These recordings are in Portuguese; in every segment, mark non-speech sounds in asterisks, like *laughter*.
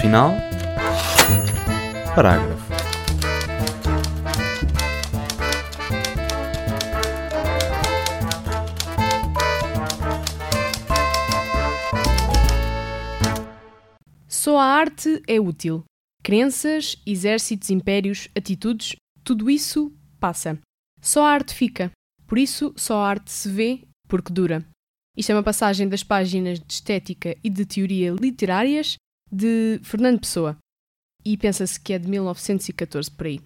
final. Parágrafo. Só a arte é útil. Crenças, exércitos, impérios, atitudes, tudo isso passa. Só a arte fica. Por isso, só a arte se vê porque dura. Isto é uma passagem das páginas de estética e de teoria literárias de Fernando Pessoa. E pensa-se que é de 1914 por aí.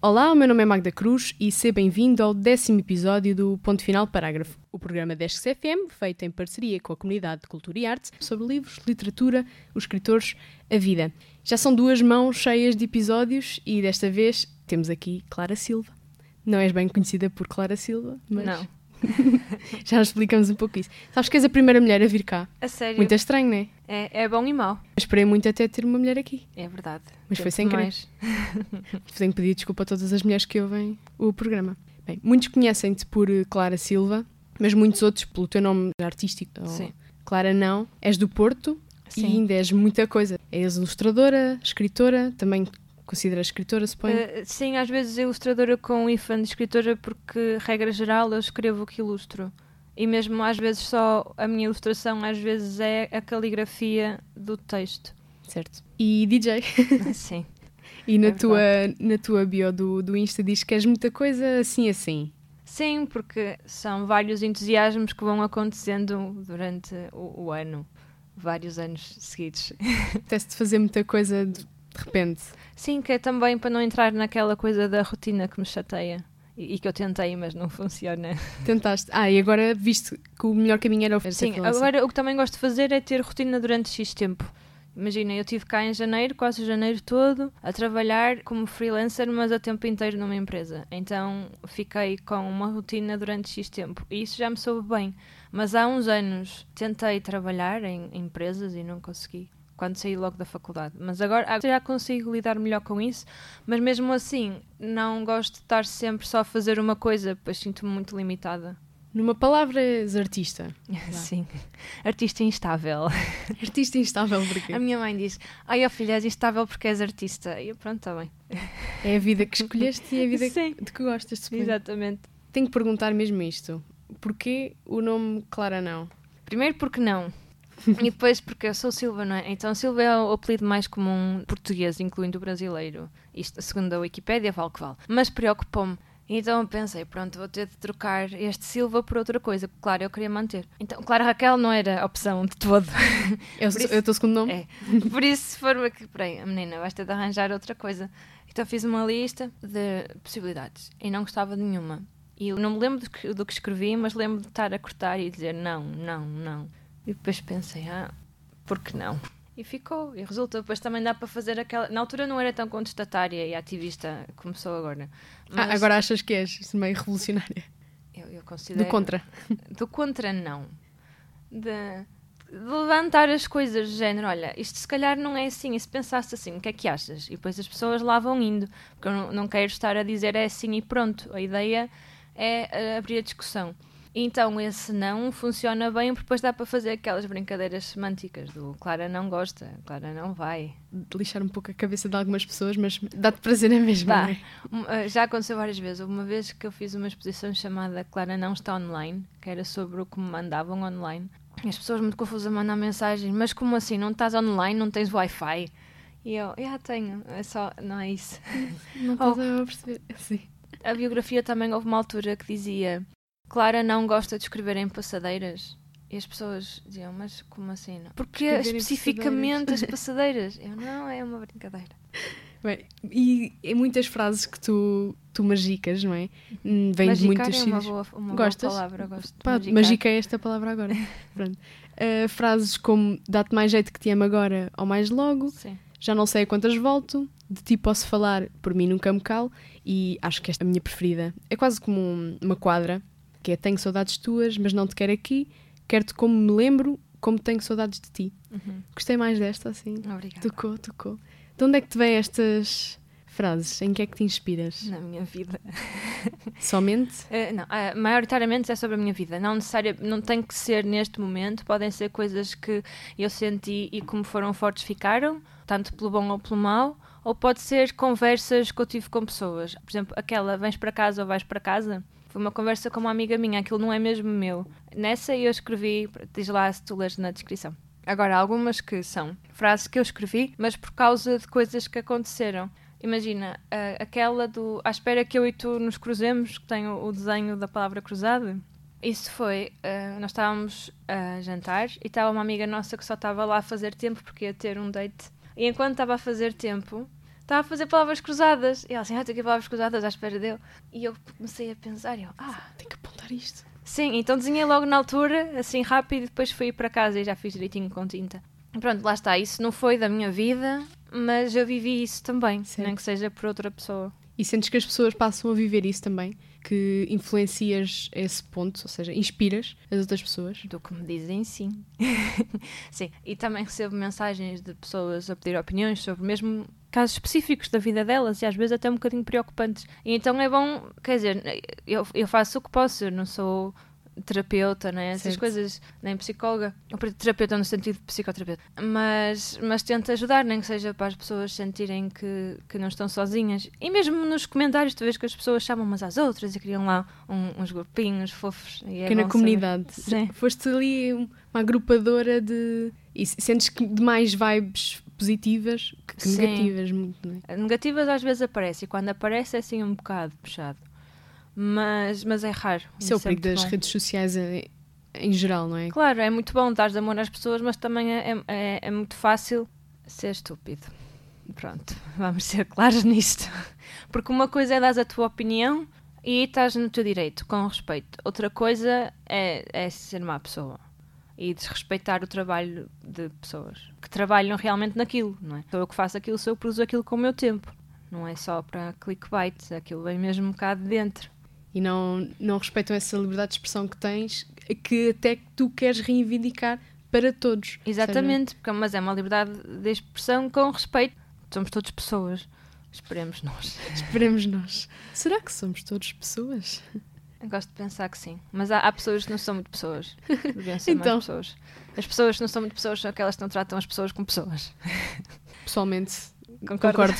Olá, o meu nome é Magda Cruz e seja bem-vindo ao décimo episódio do Ponto Final Parágrafo, o programa Desks FM, feito em parceria com a comunidade de Cultura e Arte, sobre livros, literatura, os escritores, a vida. Já são duas mãos cheias de episódios e desta vez temos aqui Clara Silva. Não és bem conhecida por Clara Silva, mas Não. *laughs* já explicamos um pouco isso. Sabes que és a primeira mulher a vir cá. A sério. Muito estranho, não é? É, é bom e mau. Esperei muito até ter uma mulher aqui. É verdade. Mas foi sem querer. *laughs* Tenho que pedir desculpa a todas as mulheres que ouvem o programa. Bem, muitos conhecem-te por eh, Clara Silva, mas muitos outros pelo teu nome artístico. Sim. Clara não. És do Porto e Sim. ainda és muita coisa. És ilustradora, escritora, também consideras escritora, suponho. Eh, sim, às vezes ilustradora com IFAN de escritora porque, regra geral, eu escrevo o que ilustro. E mesmo às vezes só a minha ilustração às vezes é a caligrafia do texto. Certo. E DJ. *laughs* Sim. E na, É tua, na tua bio do, do Insta diz que és muita coisa assim assim. Sim, porque são vários entusiasmos que vão acontecendo durante o, o ano. Vários anos seguidos. *laughs* Apetece-te fazer muita coisa de, de repente. Sim, que é também para não entrar naquela coisa da rotina que me chateia. E, e que eu tentei, mas não funciona. Tentaste. Ah, e agora viste que o melhor caminho era o Sim, freelancer. agora o que também gosto de fazer é ter rotina durante X tempo. Imagina, eu estive cá em janeiro, quase janeiro todo, a trabalhar como freelancer, mas a tempo inteiro numa empresa. Então fiquei com uma rotina durante X tempo. E isso já me soube bem. Mas há uns anos tentei trabalhar em empresas e não consegui. Quando saí logo da faculdade. Mas agora ah, já consigo lidar melhor com isso. Mas mesmo assim, não gosto de estar sempre só a fazer uma coisa, pois sinto-me muito limitada. Numa palavra, és artista. *laughs* Sim. Artista instável. *laughs* Artista instável, porquê? A minha mãe diz: Ai, ó filha, és instável porque és artista. E eu, pronto, está bem. É a vida que escolheste e é a vida *laughs* Sim. de que gostas. suponho. Exatamente. Tenho que perguntar mesmo isto. Porquê o nome Clara não? Primeiro porque não. *laughs* e depois porque eu sou Silva, não é? Então Silva é o apelido mais comum português, incluindo o brasileiro. Isto, segundo a Wikipédia, vale que vale. Mas preocupou-me. Então eu pensei, pronto, vou ter de trocar este Silva por outra coisa. Claro, eu queria manter. Então, claro, Raquel não era opção de todo. O teu segundo nome? É. Por isso, se for aqui, peraí, menina, vais ter de arranjar outra coisa. Então fiz uma lista de possibilidades e não gostava de nenhuma. E eu não me lembro do que, do que escrevi, mas lembro de estar a cortar e dizer não, não, não. E depois pensei, ah, por que não? E ficou. E resulta, depois também dá para fazer aquela. Na altura não era tão contestatária e ativista como sou agora. Ah, Mas agora achas que és meio revolucionária. eu, eu considero. Do contra. Do contra, não. De, de levantar as coisas, do género, olha, isto se calhar não é assim, e se pensasse assim, o que é que achas? E depois as pessoas lá vão indo, porque eu não, não quero estar a dizer é assim e pronto. A ideia é eh, abrir a discussão. Então esse não funciona bem, porque depois dá para fazer aquelas brincadeiras semânticas do Clara não gosta, Clara não vai. Lixar um pouco a cabeça de algumas pessoas, mas dá-te prazer na mesma, Dá. não é? Um, eh, Já aconteceu várias vezes. Houve uma vez que eu fiz uma exposição chamada Clara Não Está Online, que era sobre o que me mandavam online. E as pessoas muito confusas mandam mensagem, mas como assim? Não estás online? Não tens Wi-Fi? E eu, já tenho, é só, não é isso. Não *laughs* estás a perceber. Sim. A biografia também houve uma altura que dizia Clara não gosta de escrever em passadeiras. E as pessoas diziam, mas como assim? Não? Porque especificamente as passadeiras. Eu, não, é uma brincadeira. Bem, e em muitas frases que tu, tu magicas, não é? Hum, Vêm de Magicar muitos é uma boa, uma Gostas? boa palavra, gosto. Pá, magicar. é esta palavra agora. *laughs* Uh, frases como dá-te mais jeito que te amo agora ou mais logo, Sim. já não sei a quantas volto, de ti posso falar, por mim nunca me calo, e acho que esta é a minha preferida. É quase como um- uma quadra, que é tenho saudades tuas, mas não te quero aqui, quero-te como me lembro, como tenho saudades de ti. Uhum. Gostei mais desta, assim. Obrigada. Tocou, tocou. De onde é que te vêm estas frases, em que é que te inspiras? Na minha vida. *laughs* Somente? Uh, não, uh, maioritariamente é sobre a minha vida. Não necessária, não tem que ser neste momento. Podem ser coisas que eu senti e como foram fortes ficaram, tanto pelo bom ou pelo mau. Ou pode ser conversas que eu tive com pessoas. Por exemplo, aquela vens para casa ou vais para casa. Foi uma conversa com uma amiga minha, aquilo não é mesmo meu. Nessa eu escrevi, diz lá se tu lês na descrição. Agora, algumas que são frases que eu escrevi, mas por causa de coisas que aconteceram. Imagina, aquela do à espera que eu e tu nos cruzemos, que tem o, o desenho da palavra cruzada. Isso foi, uh, nós estávamos a jantar e estava uma amiga nossa que só estava lá a fazer tempo porque ia ter um date. E enquanto estava a fazer tempo, estava a fazer palavras cruzadas. E ela assim, ah, tenho aqui palavras cruzadas à espera dele. E eu comecei a pensar, eu, ah, tenho que apontar isto. Sim, então desenhei logo na altura, assim rápido, e depois fui para casa e já fiz direitinho com tinta. Pronto, lá está. Isso não foi da minha vida, mas eu vivi isso também, certo. nem que seja por outra pessoa. E sentes que as pessoas passam a viver isso também? Que influencias esse ponto, ou seja, inspiras as outras pessoas? Do que me dizem, sim. *laughs* sim. E também recebo mensagens de pessoas a pedir opiniões sobre mesmo casos específicos da vida delas e às vezes até um bocadinho preocupantes. E então é bom, quer dizer, eu, eu faço o que posso, eu não sou terapeuta, né? essas certo. coisas, nem psicóloga, ou terapeuta no sentido de psicoterapeuta, mas, mas tenta ajudar, nem que seja para as pessoas sentirem que, que não estão sozinhas. E mesmo nos comentários, tu vês que as pessoas chamam umas às outras e criam lá um, uns grupinhos fofos. E é que na comunidade. Sim. Foste ali uma agrupadora de. E sentes que de mais vibes positivas que, que negativas, muito, é? Negativas às vezes aparecem, e quando aparece é assim um bocado puxado mas, mas é raro. Isso é o perigo das bom. redes sociais em, em, geral, não é? Claro, é muito bom dar amor às pessoas, mas também é, é, é muito fácil ser estúpido. Pronto, *laughs* vamos ser claros nisto. Porque uma coisa é dar a tua opinião e estás no teu direito, com respeito. Outra coisa é, é ser má pessoa e desrespeitar o trabalho de pessoas que trabalham realmente naquilo, não é? Sou eu que faço aquilo, sou eu que produzo aquilo com o meu tempo. Não é só para clickbait, aquilo vem mesmo bocado de dentro e não, não respeitam essa liberdade de expressão que tens, que até que tu queres reivindicar para todos. Exatamente, porque, mas é uma liberdade de expressão com respeito. Somos todos pessoas. Esperemos nós. Esperemos nós. Será que somos todos pessoas? Eu gosto de pensar que sim. Mas há, há pessoas que não são muito pessoas. *laughs* Deviam ser então. mais pessoas. As pessoas que não são muito pessoas são aquelas que não tratam as pessoas como pessoas. *laughs* Pessoalmente, concordo.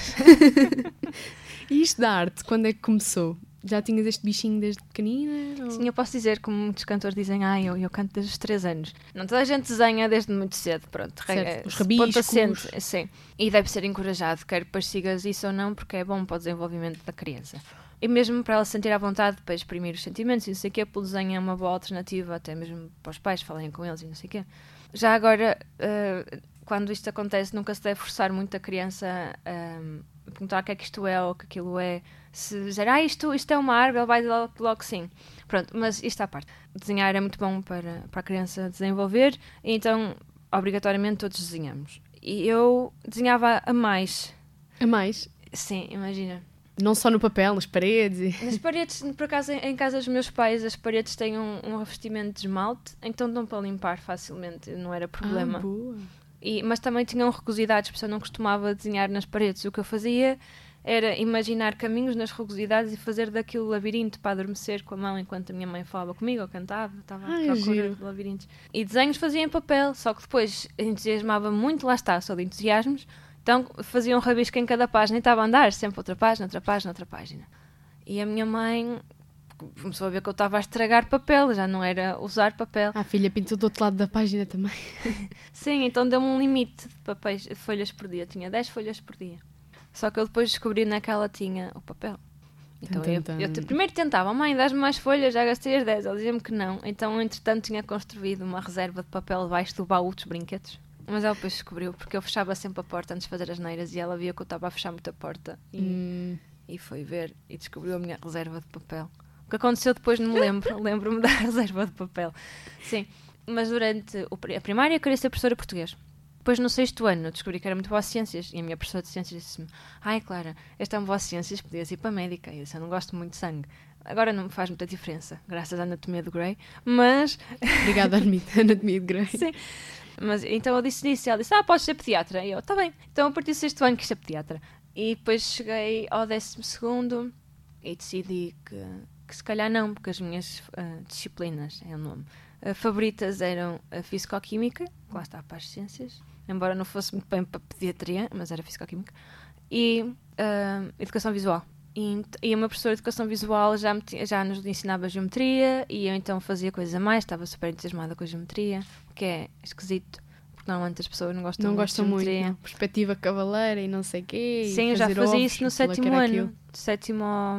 *laughs* e isto da arte, quando é que começou? Já tinhas este bichinho desde pequenina? Ou... Sim, eu posso dizer, como muitos cantores dizem, ah, eu, eu canto desde os 3 anos. Não toda a gente desenha desde muito cedo, pronto. Certo, os rabiscos. sim. E deve ser encorajado, quer depois sigas isso ou não, porque é bom para o desenvolvimento da criança. E mesmo para ela se sentir à vontade para exprimir os sentimentos e não sei o quê, pelo desenho é uma boa alternativa, até mesmo para os pais falarem com eles e não sei o quê. Já agora, uh, quando isto acontece, nunca se deve forçar muito a criança a perguntar o que é que isto é ou o que aquilo é se dizer, ah, isto, isto é uma árvore, ele vai logo, logo sim. Pronto, mas isto à parte. Desenhar é muito bom para, para a criança desenvolver, então, obrigatoriamente, todos desenhamos. E eu desenhava a mais. A mais? Sim, imagina. Não só no papel, nas paredes? Nas paredes, por acaso, em, em casa dos meus pais, as paredes têm um, um revestimento de esmalte, então dão para limpar facilmente, não era problema. Ah, boa. E, mas também tinham rugosidades, porque eu não costumava desenhar nas paredes. O que eu fazia era imaginar caminhos nas rugosidades e fazer daquilo labirinto para adormecer com a mão enquanto a minha mãe falava comigo ou cantava, estava à procura de labirintos. E desenhos fazia em papel, só que depois entusiasmava muito, lá está, só de entusiasmos, então fazia um rabisco em cada página e estava a andar, sempre outra página, outra página, outra página. E a minha mãe começou a ver que eu estava a estragar papel, já não era usar papel. A filha pintou do outro lado da página também. *laughs* Sim, então deu-me um limite de papéis, de folhas por dia, tinha 10 folhas por dia. Só que eu depois descobri naquela tinha o papel. Então eu, eu, primeiro tentava, mãe, dás-me mais folhas, já gastei as 10. Ela dizia-me que não. Então, entretanto, tinha construído uma reserva de papel debaixo do baú dos brinquedos. Mas ela depois descobriu, porque eu fechava sempre a porta antes de fazer as neiras e ela via que eu estava a fechar muita porta. E, hum. e foi ver e descobriu a minha reserva de papel. O que aconteceu depois não me lembro. *laughs* Lembro-me da reserva de papel. Sim. Mas durante a primária eu queria ser professora de português. Depois, no sexto ano, descobri que era muito boa ciências e a minha professora de ciências disse-me: Ai, Clara, esta é uma boa ciências, podias ir para a médica. E eu disse: Eu não gosto muito de sangue. Agora não me faz muita diferença, graças à anatomia de Grey, mas. Obrigada, *laughs* anatomia de Grey. Sim. Mas então eu disse isso ela disse: Ah, podes ser pediatra. E eu: Tá bem. Então, a partir do sexto ano, quis ser pediatra. E depois cheguei ao décimo segundo e decidi que, que se calhar não, porque as minhas uh, disciplinas, é o nome, uh, favoritas eram a Fisicoquímica, que lá está para as ciências, embora não fosse muito bem para pediatria, mas era Fisicoquímica, e uh, Educação Visual. E, e uma professora de Educação Visual já, me, já nos ensinava Geometria e eu então fazia coisas a mais, estava super entusiasmada com a Geometria, o que é esquisito, porque normalmente as pessoas não gostam Não muito gostam de muito. Geometria. não. Perspectiva cavaleira e não sei o quê. Sim, eu já fazia ovos, isso no que sétimo ano, sétimo ao,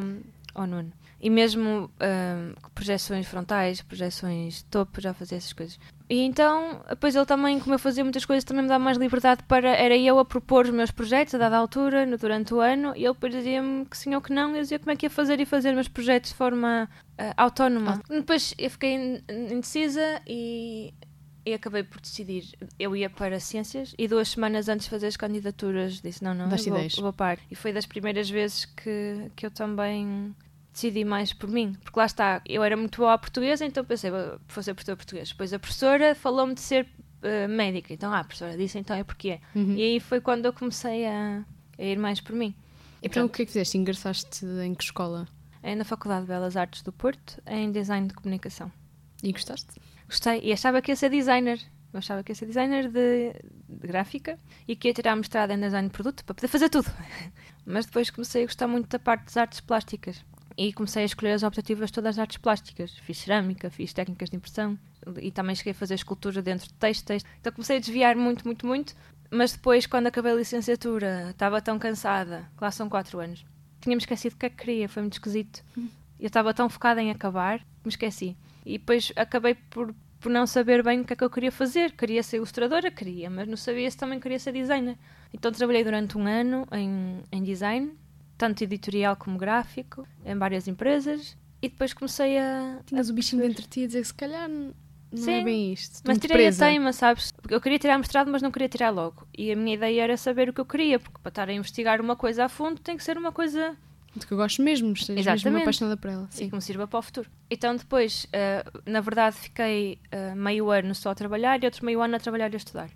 ao nono. E mesmo ahm, projeções frontais, projeções de topo, já fazia essas coisas. E então, depois ele também, como eu fazia muitas coisas, também me dava mais liberdade para. Era eu a propor os meus projetos a dada altura, no- durante o ano, e ele depois dizia-me que sim ou que não, eu dizia como é que ia fazer e fazer meus projetos de forma ah, autónoma. Depois eu fiquei in- indecisa e e acabei por decidir, eu ia para Ciências e duas semanas antes de fazer as candidaturas disse, não, não, vou, vou par. E foi das primeiras vezes que, que eu também decidi mais por mim. Porque lá está, eu era muito boa a portuguesa, então pensei, vou ser professora de português. Depois a professora falou-me de ser eh, médica. Então, ah, a professora disse, então é porque é. Uhum. E aí foi quando eu comecei a, a ir mais por mim. E Então o que é que fizeste? Ingressaste em que escola? É na Faculdade de Belas Artes do Porto, em Design de Comunicação. E gostaste? Gostei e achava que ia ser designer. Eu achava que ia ser designer de, de gráfica e que ia tirar mestrado em design de produto para poder fazer tudo. *laughs* Mas depois comecei a gostar muito da parte das artes plásticas e comecei a escolher as optativas todas das artes plásticas. Fiz cerâmica, fiz técnicas de impressão e também cheguei a fazer escultura dentro de textos. Então comecei a desviar muito, muito, muito. Mas depois, quando acabei a licenciatura, estava tão cansada, que lá são quatro anos, tinha-me esquecido o que é que queria, foi muito esquisito. Eu estava tão focada em acabar que me esqueci. E depois acabei por, por não saber bem o que é que eu queria fazer. Queria ser ilustradora, queria, mas não sabia se também queria ser designer. Então trabalhei durante um ano em, em design, tanto editorial como gráfico, em várias empresas. E depois comecei a. Tinhas a o bichinho dentro de ti a dizer que se calhar não Sim, é bem isto. Mas tirei presa. a teima, sabes? Eu queria tirar mestrado, mas não queria tirar logo. E a minha ideia era saber o que eu queria, porque para estar a investigar uma coisa a fundo tem que ser uma coisa De que eu gosto mesmo, estejas mesmo apaixonada por ela. e Sim. que me sirva para o futuro. Então depois, eh, na verdade, fiquei eh, meio ano só a trabalhar e outro meio ano a trabalhar e a estudar.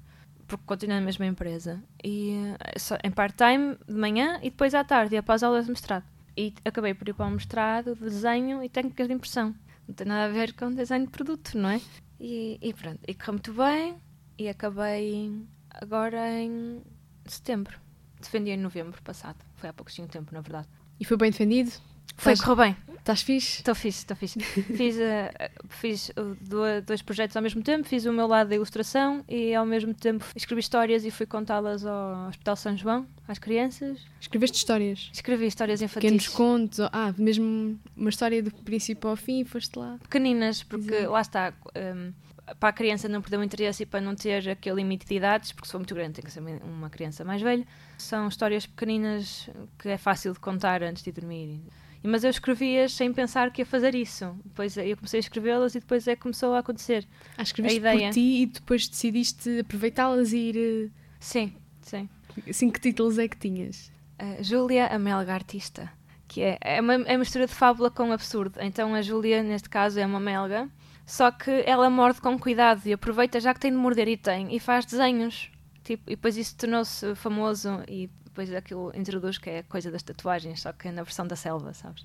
Porque continuei na mesma empresa. E eh, só em part-time, de manhã e depois à tarde, para as aulas de mestrado. E acabei por ir para o mestrado de desenho e técnicas de impressão. Não tem nada a ver com design de produto, não é? E, e pronto, e correu muito bem e acabei agora em setembro. Defendi em novembro passado. Foi há pouquinho tempo, na verdade. E foi bem defendido? Foi, correu bem. Estás fixe? Estou fixe, estou fixe. Fiz, eh, fiz uh, do- dois projetos ao mesmo tempo, fiz o meu lado da ilustração e ao mesmo tempo escrevi histórias e fui contá-las ao Hospital São João, às crianças. Escreveste histórias? Escrevi histórias Pequenos infantis contos? ou- Ah, mesmo uma história do princípio ao fim e foste lá. pequeninas, porque Exato. lá está, um, para a criança não perder o interesse e para não ter aquele limite de idades, porque se for muito grande tem que ser uma criança mais velha. São histórias pequeninas que é fácil de contar antes de dormir. Mas eu escrevi-as sem pensar que ia fazer isso. Depois eu comecei a escrevê-las e depois é que começou a acontecer. Ah, escreveste ideia. por ti e depois decidiste aproveitá-las e ir. Sim, sim. eh, Assim, que títulos é que tinhas? A Júlia, a melga artista, que é, é uma é uma mistura de fábula com absurdo. Então a Júlia, neste caso, é uma melga, só que ela morde com cuidado e aproveita já que tem de morder e tem, e faz desenhos. Tipo, e depois isso tornou-se famoso e depois aquilo introduz que é a coisa das tatuagens, só que é na versão da selva, sabes?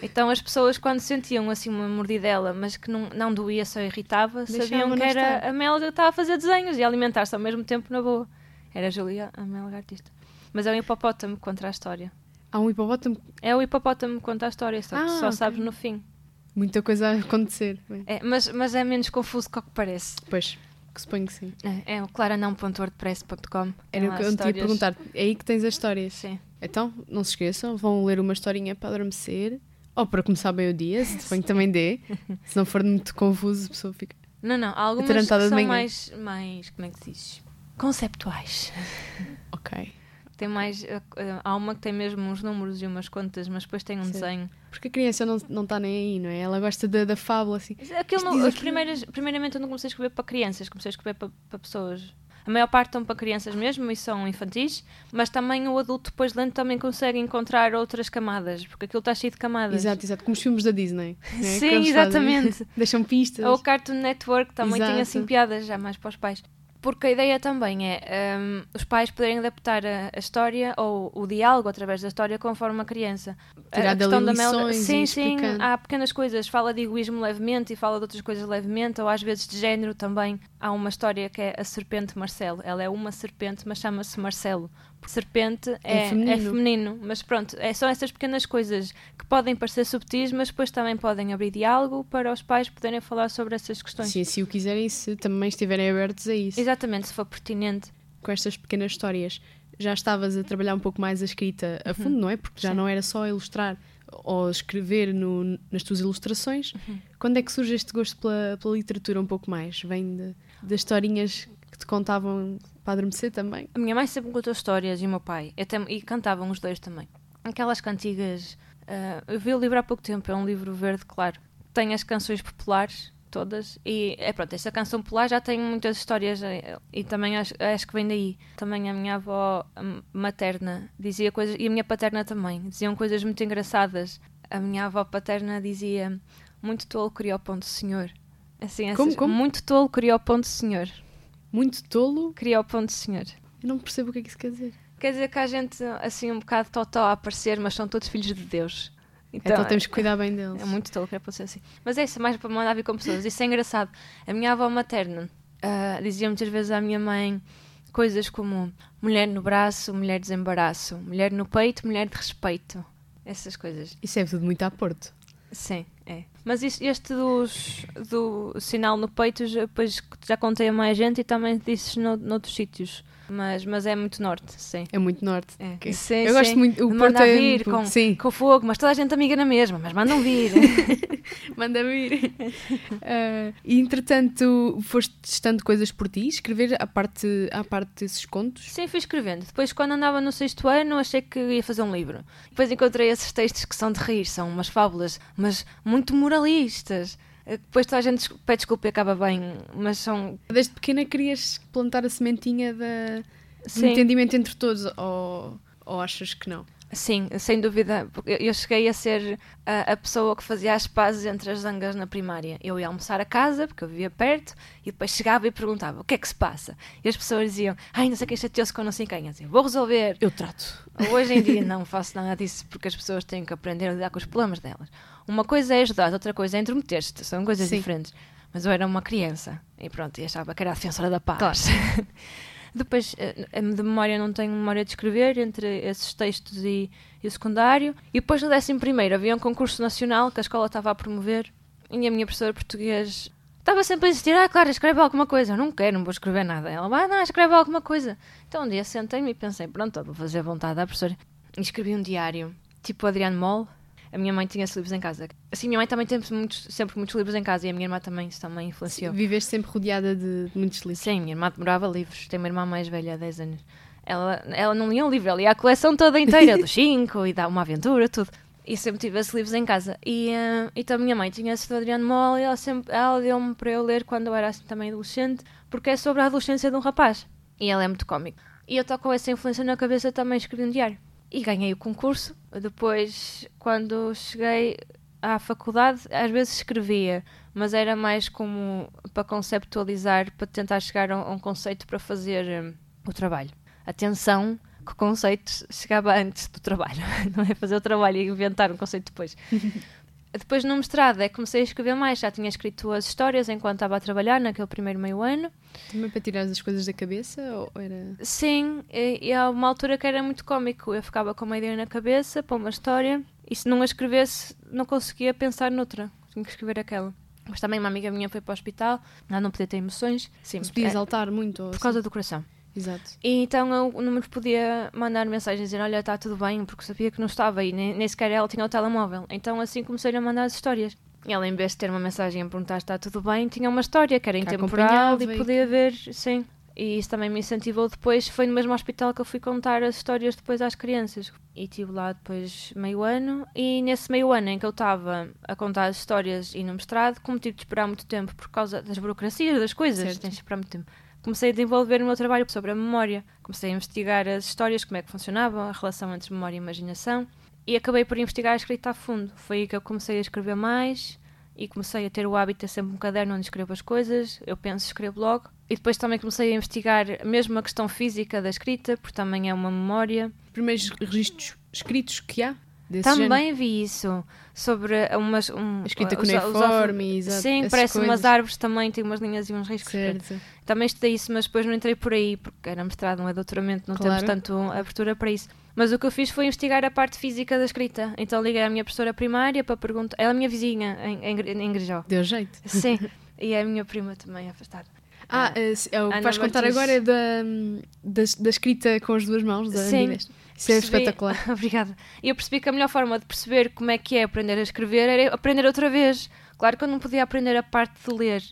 Então as pessoas quando sentiam assim uma mordidela, mas que não, não doía, só irritava, sabiam que era estar. a melga que estava a fazer desenhos e a alimentar-se ao mesmo tempo na boa. Era a Júlia, a melga artista. Mas é um hipopótamo que conta a história. Há um hipopótamo, É o hipopótamo que conta a história, só que Ah, só ok. sabes no fim. muita coisa a acontecer. É, mas, mas é menos confuso que o que parece. Pois, que suponho que sim. É, é o claranão.wordpress.com. Era o que eu te ia perguntar. É aí que tens as histórias. Sim. Então, não se esqueçam, vão ler uma historinha para adormecer. Ou para começar bem o dia, se suponho que também dê. *laughs* Se não for muito confuso, a pessoa fica. Não, não, há algumas que são mais, mais, como é que se diz? Conceptuais. Ok. Tem mais, eh, eh, há uma que tem mesmo uns números e umas contas, mas depois tem um Sim. desenho. Porque a criança não não está nem aí, não é? Ela gosta da, da fábula, assim. Aquilo Isto não- as aquilo. primeiras, primeiramente eu não comecei a escrever para crianças, comecei a escrever para, para pessoas. A maior parte estão para crianças mesmo e são infantis, mas também o adulto depois lento também consegue encontrar outras camadas, porque aquilo está cheio de camadas. Exato, exato. Como os filmes da Disney. é? Que Sim, eles fazem. exatamente. *laughs* Deixam pistas. Ou o Cartoon Network também tem Exato. assim piadas já mais para os pais. Porque a ideia também é um, os pais poderem adaptar a, a, história ou o diálogo através da história conforme a criança. Tirar a questão da mel... Sim, sim, há pequenas coisas. Fala de egoísmo levemente e fala de outras coisas levemente, ou às vezes de género também. Há uma história que é a serpente Marcelo. Ela é uma serpente, mas chama-se Marcelo. Serpente é, é, feminino. é, feminino. mas pronto, é, são essas pequenas coisas que podem parecer subtis, mas depois também podem abrir diálogo para os pais poderem falar sobre essas questões. Sim, se o quiserem, se também estiverem abertos a isso. Exatamente, se for pertinente. Com estas pequenas histórias, já estavas a trabalhar um pouco mais a escrita a fundo, uhum. não é? Porque já Sim. não era só ilustrar ou escrever no, nas tuas ilustrações. Uhum. Quando é que surge este gosto pela, pela literatura um pouco mais? Vem de, das historinhas que te contavam para adormecer também? A minha mãe sempre contou histórias e o meu pai. E cantavam os dois também. Aquelas cantigas. Uh, eu vi o livro há pouco tempo, é um livro verde claro. Tem as canções populares todas. E é pronto, esta canção popular já tem muitas histórias eh, e também acho, acho, que vem daí. Também a minha avó materna dizia coisas, e a minha paterna também, diziam coisas muito engraçadas. A minha avó paterna dizia muito tolo queria o ponto senhor. Assim, como, como? Muito tolo queria o ponto senhor. Muito tolo? Queria o ponto senhor. Eu não percebo o que é que isso quer dizer. Quer dizer que há gente assim um bocado totó a aparecer, mas são todos filhos de Deus. Então, então temos que cuidar bem deles. É muito tolo que é para ser assim. Mas é isso, mais para mandar vir com pessoas. Isso é engraçado. A minha avó materna uh, dizia muitas vezes à minha mãe coisas como mulher no braço, mulher desembaraço, mulher no peito, mulher de respeito. Essas coisas. Isso é tudo muito a Porto. Sim, é. Mas este dos, do sinal no peito, depois já contei a mais gente e também disse no, noutros sítios. Mas, mas é muito norte, sim. É muito norte. É. Okay. Sim, eu gosto sim. muito. O manda Porto é vir com, sim. com fogo, mas toda a gente amiga na mesma, mas mandam vir. *laughs* Manda vir. Uh, *laughs* e entretanto, foste testando coisas por ti, escrever a parte, a parte desses contos? Sim, fui escrevendo. Depois, quando andava no sexto ano, achei que ia fazer um livro. Depois encontrei esses textos que são de rir, são umas fábulas, mas muito moralistas depois toda a gente pede desculpa e acaba bem, mas são. Desde pequena querias plantar a sementinha da, do entendimento entre todos, ou, ou achas que não? Sim, sem dúvida. Eu cheguei a ser a, a, pessoa que fazia as pazes entre as zangas na primária. Eu ia almoçar a casa, porque eu vivia perto, e depois chegava e perguntava o que é que se passa. E as pessoas diziam, ai, não sei quem chateou-se com não sei quem. Eu dizia, vou resolver. Eu trato. Hoje em dia não faço nada disso, porque as pessoas têm que aprender a lidar com os problemas delas. Uma coisa é ajudar, outra coisa é intrometer-se. São coisas Sim. diferentes. Mas eu era uma criança, e pronto, e achava que era a defensora da paz. Claro. *laughs* Depois, eh, de memória, não tenho memória de escrever entre esses textos e, e o secundário. E depois, no décimo primeiro, havia um concurso nacional que a escola estava a promover e a minha professora português estava sempre a insistir: Ah, claro, escreve alguma coisa. Eu não quero, não vou escrever nada. Ela ah, não, escreve alguma coisa. Então, um dia sentei-me e pensei: Pronto, vou fazer vontade da professora. E escrevi um diário, tipo Adriano Moll, a minha mãe tinha esses livros em casa. Assim, minha mãe também tem muitos, sempre muitos livros em casa e a minha irmã também, isso também influenciou. Viveste sempre rodeada de, muitos livros? Sim, minha irmã demorava livros. Tem uma irmã mais velha, há 10 anos. Ela, ela não lia um livro, ela lia a coleção toda inteira, *laughs* dos 5 e dá uma aventura, tudo. E sempre tive esses livros em casa. E uh, então a minha mãe tinha esse do Adriano Moll e ela, sempre, ela deu-me para eu ler quando eu era assim também adolescente, porque é sobre a adolescência de um rapaz. E ela é muito cómico. E eu estou com essa influência na cabeça também escrevi um diário e ganhei o concurso. Depois, quando cheguei à faculdade, às vezes escrevia, mas era mais como para conceptualizar, para tentar chegar a um conceito para fazer um, o trabalho. Atenção, que o conceito chegava antes do trabalho, *laughs* não é fazer o trabalho e inventar um conceito depois. *laughs* Depois no mestrado é que comecei a escrever mais, já tinha escrito as histórias enquanto estava a trabalhar naquele primeiro meio ano. Também para tirar as coisas da cabeça? Ou era... Sim, e, e há uma altura que era muito cómico. Eu ficava com uma ideia na cabeça para uma história e se não a escrevesse não conseguia pensar noutra. Tinha que escrever aquela. Mas também uma amiga minha foi para o hospital, ela não podia ter emoções. Sim, Se podia é, exaltar muito? Por assim? causa do coração. Exato. E então eu não me podia mandar mensagens dizer olha, está tudo bem, porque sabia que não estava e nem, nem sequer ela tinha o telemóvel. Então assim comecei a mandar as histórias. E ela, em vez de ter uma mensagem a perguntar se está tudo bem, tinha uma história que era intemporal e podia ver, sim. E isso também me incentivou depois. Foi no mesmo hospital que eu fui contar as histórias depois às crianças. E estive lá depois meio ano. E nesse meio ano em que eu estava a contar as histórias e no mestrado, como tive de esperar muito tempo por causa das burocracias, das coisas, certo. tens de esperar muito tempo comecei a desenvolver o meu trabalho sobre a memória. Comecei a investigar as histórias, como é que funcionavam, a relação entre memória e imaginação, e acabei por investigar a escrita a fundo. Foi aí que eu comecei a escrever mais e comecei a ter o hábito de ter sempre um caderno onde escrevo as coisas, eu penso, escrevo logo. E depois também comecei a investigar mesmo a questão física da escrita, porque também é uma memória. Primeiros registros escritos que há? Também género? vi isso sobre umas. Um, escrita os- os- cuneiforme, exato, Sim, parece umas coisas. árvores também, tem umas linhas e uns riscos. Certo. Também estudei isso, mas depois não entrei por aí, porque era mestrado, não é doutoramento, não Claro. temos tanto abertura para isso. Mas o que eu fiz foi investigar a parte física da escrita. Então liguei à minha professora primária para perguntar. Ela é a minha vizinha em, em, em Grijó. Deu jeito. Sim. *laughs* e é a minha prima também afastada. Ah, Ah, eh, é o que vais contar agora é da, da, da escrita com as duas mãos, da Sim. Isso é Percebi- espetacular. *laughs* Obrigada. E eu percebi que a melhor forma de perceber como é que é aprender a escrever era aprender outra vez. Claro que eu não podia aprender a parte de ler,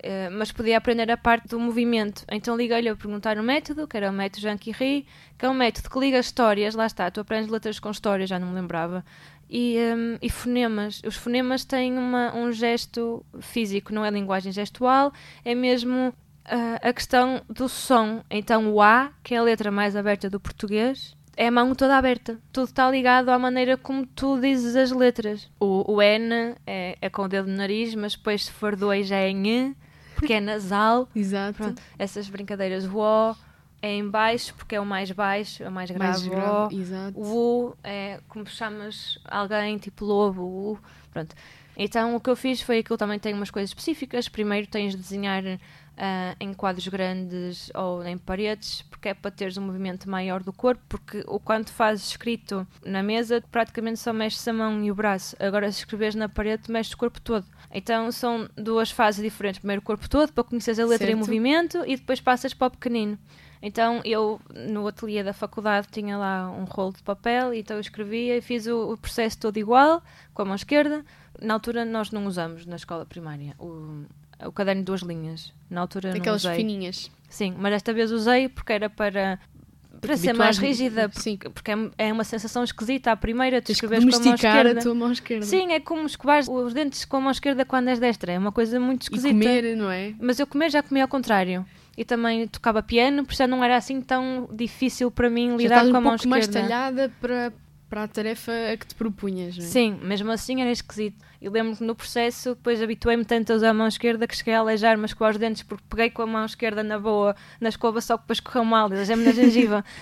eh, mas podia aprender a parte do movimento. Então liguei-lhe a perguntar o método, que era o método Jean Curie, que é um método que liga histórias, lá está, tu aprendes letras com histórias, já não me lembrava, e, hum, e fonemas. Os fonemas têm uma- um gesto físico, não é linguagem gestual, é mesmo ah, a questão do som. Então o A, que é a letra mais aberta do português, é a mão toda aberta. Tudo está ligado à maneira como tu dizes as letras. O, o N é, é com o dedo no nariz, mas depois se for dois é em E, porque é nasal. Exato. Pronto, essas brincadeiras. O O é em baixo, porque é o mais baixo, é o mais grave. Mais o grave. O. Exato. O U é como chamas alguém, tipo lobo, U. Pronto. Então o que eu fiz foi aquilo também tem umas coisas específicas. Primeiro tens de desenhar ah, em quadros grandes ou em paredes, porque é para teres um movimento maior do corpo, porque o quando fazes escrito na mesa, praticamente só mexes a mão e o braço. Agora se escreves na parede, mexes o corpo todo. Então são duas fases diferentes. Primeiro o corpo todo, para conheceres a letra em Certo. movimento, e depois passas para o pequenino. Então eu no ateliê da faculdade tinha lá um rolo de papel, então eu escrevia e fiz o, o processo todo igual, com a mão esquerda. Na altura nós não usamos na escola primária o, o caderno de duas linhas. Na altura não Aquelas usei. fininhas. Sim, mas desta vez usei porque era para, para ser mais rígida, Sim. porque, porque é, é uma sensação esquisita. À primeira, tu que escreves com a mão esquerda. a tua mão esquerda. Sim, é como escovar os dentes com a mão esquerda quando és destra. É uma coisa muito E esquisita. comer, não é? Mas eu comer já comia ao contrário. E também tocava piano, por isso já não era assim tão difícil para mim lidar com a um mão pouco mais esquerda. talhada para, para a tarefa a que te propunhas, não é? Sim, mesmo assim era esquisito. E lembro que no processo depois habituei-me tanto a usar a mão esquerda que cheguei a aleijar-me a escovar os dentes porque peguei com a mão esquerda na boa, na escova, só que depois correu mal, aleijei-me na gengiva. *laughs*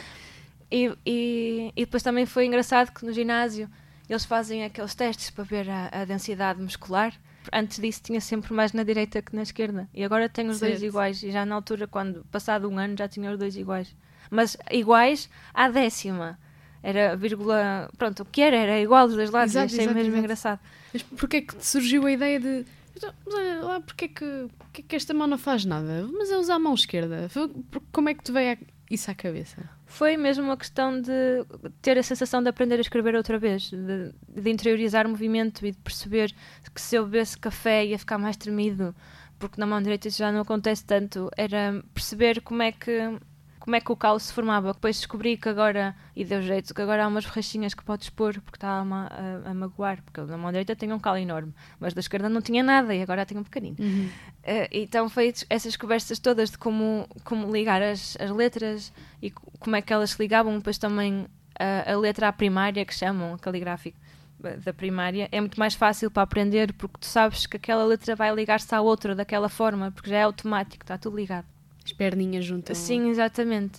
E, e, e depois também foi engraçado que no ginásio eles fazem aqueles testes para ver a, a densidade muscular. Antes disso tinha sempre mais na direita que na esquerda. E agora tenho os dois Certo. iguais. E já na altura, quando passado um ano, já tinha os dois iguais. Mas iguais à décima. Era vírgula. Pronto, o que era? Era igual dos dois lados. Exato, e achei exato, mesmo exato. engraçado. Mas porquê que te surgiu a ideia de. Então, Mas olha lá, porquê que, porquê que esta mão não faz nada? Mas é usar a mão esquerda. Como é que te veio isso à cabeça? Foi mesmo uma questão de ter a sensação de aprender a escrever outra vez, de, de interiorizar o movimento e de perceber que se eu bebesse café ia ficar mais tremido, porque na mão direita isso já não acontece tanto. Era perceber como é que como é que o caos se formava. Depois descobri que agora, e deu jeito, que agora há umas borrachinhas que podes pôr porque está a, ma- a- a magoar, porque na mão direita tenho um calo enorme, mas da esquerda não tinha nada e agora tenho um pequenino. Eh, então foi essas conversas todas de como, como ligar as, as letras e co- como é que elas se ligavam, depois também a, a letra à primária que chamam, caligráfico eh, da primária, é muito mais fácil para aprender porque tu sabes que aquela letra vai ligar-se à outra daquela forma, porque já é automático, está tudo ligado. As perninhas juntas. Sim, exatamente.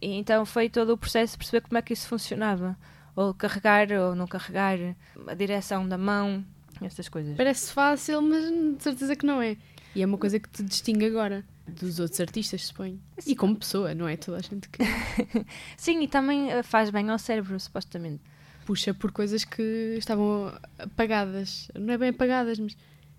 E então foi todo o processo de perceber como é que isso funcionava. Ou carregar ou não carregar, a direção da mão, essas coisas. Parece fácil, mas de certeza que não é. E é uma coisa que te distingue agora dos outros artistas, suponho. E como pessoa, não é? Toda a gente que *laughs* Sim, e também eh, faz bem ao cérebro, supostamente. puxa por coisas que estavam apagadas. Não é bem apagadas, mas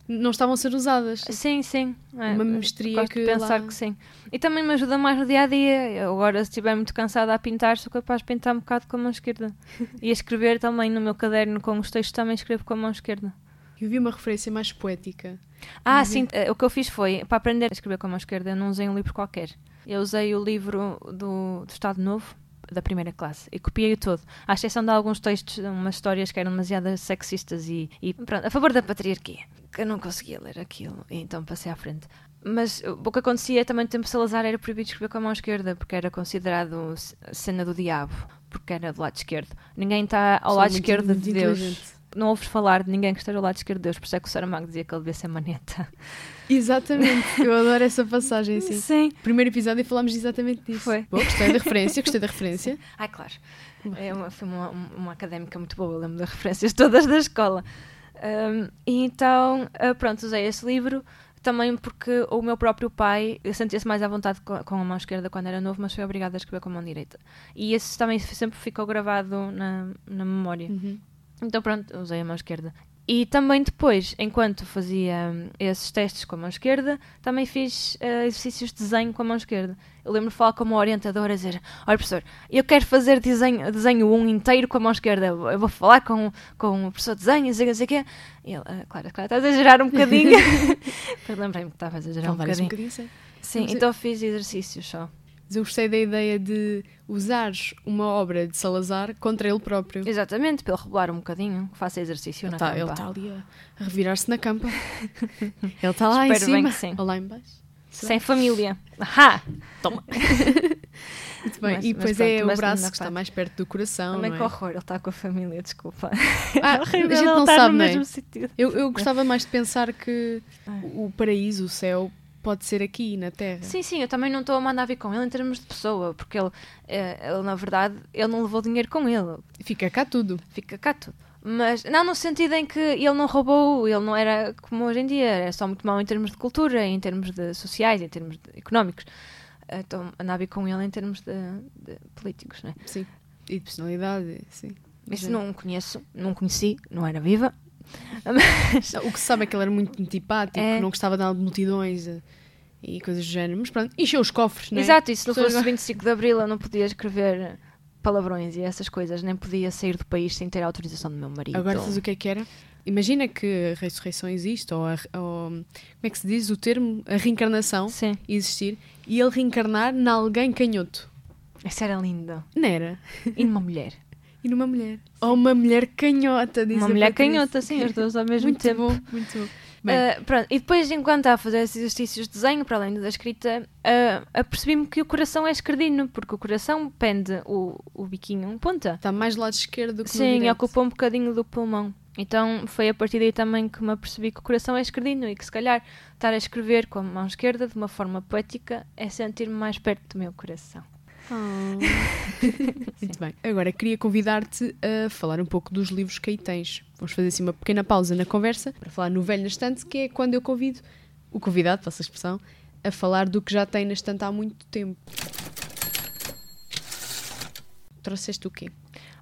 não estavam a ser usadas. Sim, sim. É, Uma mestria que pensar lá- que sim. E também me ajuda mais no dia a dia. Agora, se estiver muito cansada a pintar, sou capaz de pintar um bocado com a mão esquerda. *laughs* e a escrever também no meu caderno com os textos também escrevo com a mão esquerda. Eu vi uma referência mais poética. Ah, sim, eh, o que eu fiz foi, para aprender a escrever com a mão esquerda, eu não usei um livro qualquer. Eu usei o livro do, do Estado Novo, da primeira classe, e copiei-o todo, à exceção de alguns textos, umas histórias que eram demasiado sexistas e, e pronto, a favor da patriarquia, eu não conseguia ler aquilo, e então passei à frente. Mas o que acontecia também no tempo Salazar era proibido escrever com a mão esquerda, porque era considerado cena do diabo, porque era do lado esquerdo. Ninguém está ao Sou lado muito- esquerdo muito de Deus. não ouves falar de ninguém que esteja ao lado esquerdo de Deus, por isso é que o Saramago dizia que ele devia ser maneta. Exatamente, eu adoro essa passagem assim. Sim. Primeiro episódio falámos exatamente disso. Foi. Bom, gostei da *laughs* referência, gostei da referência. Ai, claro. É uma, foi uma, uma académica muito boa, eu lembro das referências todas da escola. Um, e então, uh, pronto, usei esse livro também porque o meu próprio pai sentia-se mais à vontade com, a mão esquerda quando era novo, mas foi obrigado a escrever com a mão direita. E esse também sempre ficou gravado na, na memória. Uhum. Então pronto, usei a mão esquerda. E também depois, enquanto fazia hum, esses testes com a mão esquerda, também fiz uh, exercícios de desenho com a mão esquerda. Eu lembro de falar com uma orientadora a dizer: Olha, professor, eu quero fazer desenho, desenho um inteiro com a mão esquerda. Eu vou falar com, com o professor de desenho, não sei o que. E ele, ah, claro, claro, estás a exagerar um *laughs* bocadinho. *laughs* Lembrei-me que estava a exagerar um Talvez um bocadinho. bocadinho, sim. Então fiz exercícios só. Mas eu gostei da ideia de usares uma obra de Salazar contra ele próprio. Exatamente, para ele rebolar um bocadinho, faça exercício Ele na está campa. tá ali a, a revirar-se na campa. *laughs* ele está lá em Espero bem cima. que sim. Ou lá em baixo. Sem família. Ahá! Toma! *laughs* Muito bem. Mas- e depois pronto, é o braço que está parte- mais perto do coração. Também não que é? horror, ele está com a família, desculpa. Ah, *laughs* É a gente ele não estar sabe, no é? mesmo sítio. Eu, eu gostava mais de pensar que o paraíso, o céu, pode ser aqui na Terra. Sim, sim, eu também não estou a mandar vir com ele em termos de pessoa, porque ele, eh, ele, na verdade, ele não levou dinheiro com ele, Fica cá tudo. fica cá tudo. Mas não no sentido em que ele não roubou, ele não era como hoje em dia, é só muito mau em termos de cultura, em termos de sociais, em termos de económicos. Então, andar a vir com ele em termos de, de políticos, né? Sim. E de personalidade, sim. Isso não conheço, não conheci, não era viva. Mas, O que se sabe é que ele era muito antipático, É. não gostava de nada de multidões e coisas do género. Mas pronto, encheu os cofres, não é? Exato, e se não Pessoas fosse vai- 25 de Abril eu não podia escrever palavrões e essas coisas, nem podia sair do país sem ter a autorização do meu marido. Agora sabes o que é que era? Imagina que a ressurreição existe, ou, a, ou como é que se diz o termo? A reencarnação Sim, existir, e ele reencarnar em alguém canhoto. isso era lindo. Não era? E numa mulher. E numa mulher. Ou uma mulher canhota, diz Uma mulher canhota, sim, as duas ao mesmo Muito tempo. bom, muito bom. Ah, pronto, e depois, enquanto a fazer esses exercícios de desenho, para além da escrita, ah, apercebi-me que o coração é esquerdino, porque o coração pende o, o biquinho ponta. está mais do lado esquerdo do que Sim, ocupa um bocadinho do pulmão. Então foi a partir daí também que me apercebi que o coração é esquerdino e que se calhar estar a escrever com a mão esquerda de uma forma poética é sentir-me mais perto do meu coração. Ah. Muito bem. Agora queria convidar-te a falar um pouco dos livros que aí tens. Vamos fazer assim uma pequena pausa na conversa para falar no velho na estante, que é quando eu convido o convidado, passa a expressão, a falar do que já tem na estante há muito tempo. Trouxeste o quê?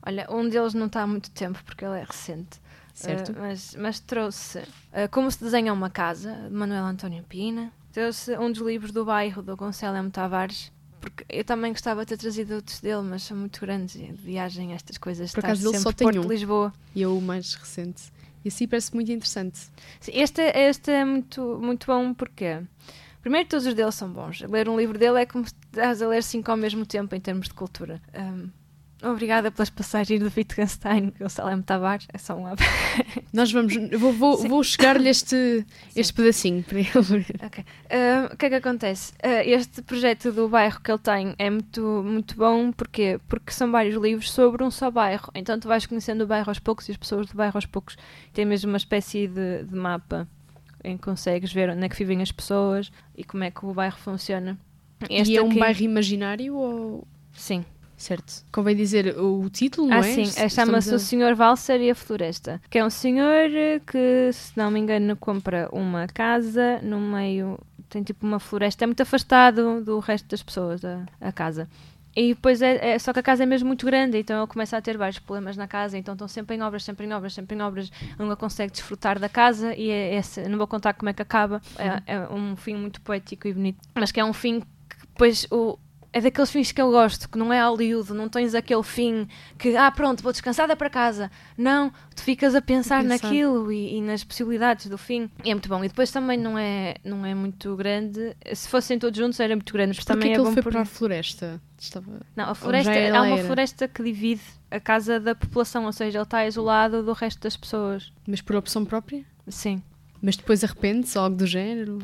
Olha, um deles não está há muito tempo porque ele é recente. Certo? Uh, mas, mas trouxe uh, Como se desenha uma casa, de Manuel António Pina. Trouxe um dos livros do bairro, do Gonçalo M. Tavares. Porque eu também gostava de ter trazido outros dele, mas são muito grandes. De viagem, estas coisas. Por estar acaso ele só tem Porto um. de Lisboa. E eu o mais recente. E assim parece muito interessante. Sim, Este, este é muito, muito bom porque, primeiro, todos os deles são bons. Ler um livro dele é como se estás a ler cinco ao mesmo tempo em termos de cultura. Um, obrigada pelas passagens do Wittgenstein, Gonçalo M. Tavares. É só um *laughs* Nós vamos. Vou, vou, vou chegar-lhe este, *laughs* este pedacinho para ele ver. Ok. Ah, o que é que acontece? Ah, este projeto do bairro que ele tem é muito, muito bom porquê? porque são vários livros sobre um só bairro. Então tu vais conhecendo o bairro aos poucos e as pessoas do bairro aos poucos. Tem mesmo uma espécie de, de mapa em que consegues ver onde é que vivem as pessoas e como é que o bairro funciona. e é um aqui- bairro imaginário ou. Sim. Certo. Convém dizer o título, não Ah, é? sim. Chama-se a- o Senhor Valser e a Floresta. Que é um senhor eh, que, se não me engano, compra uma casa no meio. Tem tipo uma floresta. É muito afastado do resto das pessoas, a, a casa. E depois é, é- Só que a casa é mesmo muito grande, então ele começa a ter vários problemas na casa. Então estão sempre em obras, sempre em obras, sempre em obras. Nunca consegue desfrutar da casa. E é, esse- não vou contar como é que acaba. É, é um fim muito poético e bonito. Mas que é um fim que depois o. É daqueles fins que eu gosto, que não é Hollywood, não tens aquele fim que, ah, pronto, vou descansada para casa. Não, tu ficas a pensar, pensar. naquilo e, e nas possibilidades do fim. E é muito bom. E depois também não é, não é muito grande. Se fossem todos juntos era muito grande, mas também é bom foi por... para a floresta? Estava... Não, a floresta, há uma floresta que divide a casa da população, ou seja, ele está isolado do resto das pessoas. Mas por opção própria? Sim. Mas depois arrepende-se, algo do género?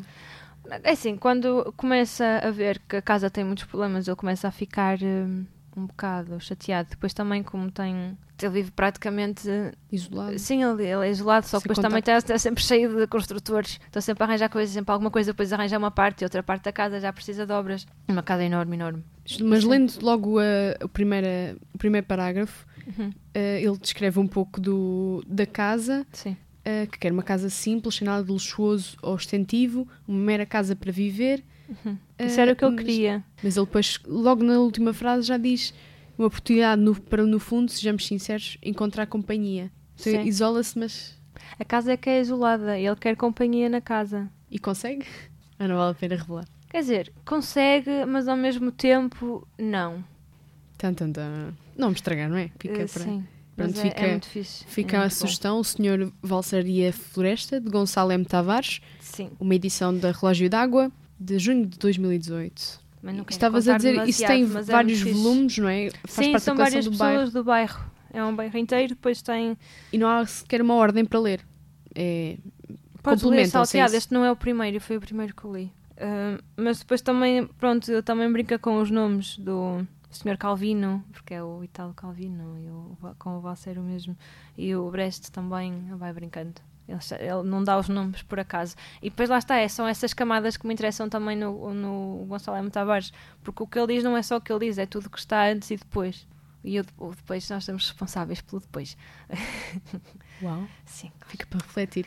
É assim, quando começa a ver que a casa tem muitos problemas, ele começa a ficar hum, um bocado chateado. Depois também, como tem. Ele vive praticamente. Isolado. Sim, ele, ele é isolado, só que depois também está, sempre cheio de construtores. Estão sempre a arranjar coisas, sempre alguma coisa, depois arranja uma parte e outra parte da casa já precisa de obras. Uma casa enorme, enorme. Mas lendo logo a, a primeira, o primeiro parágrafo, Uhum. eh, ele descreve um pouco do, da casa, Sim. Eh, que quer uma casa simples, sem nada de luxuoso ou ostentivo, uma mera casa para viver. Uhum. Isso era o que ele mas- queria. Mas ele depois, logo na última frase, já diz uma oportunidade no- para, no fundo, sejamos sinceros, encontrar companhia. Então. Isola-se, mas. A casa é que é isolada. Ele quer companhia na casa. E consegue? *laughs* Ah, não vale a pena revelar. Quer dizer, consegue, mas ao mesmo tempo, não. Tan, tan, tan. Não me estragar, não é? Fica Eh, para. Sim. Pronto, Mas é, fica- é muito fixe. Fica é a muito bom. sugestão, o Sr. Valsaria Floresta, de Gonçalo M. Tavares, Sim. uma edição da Relógio d'Água, de junho de 2018. Mas não Estavas a dizer, isso tem é vários fixe. volumes, não é? Faz Sim, parte são várias do pessoas bairro. do bairro. É um bairro inteiro, depois tem. E não há sequer uma ordem para ler. É... Podes ler é salteado. Este não é o primeiro, foi o primeiro que eu li. Ah, mas depois também, pronto, eu também brinca com os nomes do Sr. Calvino, porque é o Italo Calvino, e o, com o Valseiro mesmo. E o Brest também vai brincando. Ele, ele não dá os nomes por acaso. E depois lá está, é, são essas camadas que me interessam também no, no Gonçalo M. Tavares, porque o que ele diz não é só o que ele diz, é tudo o que está antes e depois. E o, o depois nós estamos responsáveis pelo depois. *laughs* Uau. Sim. Fica para refletir.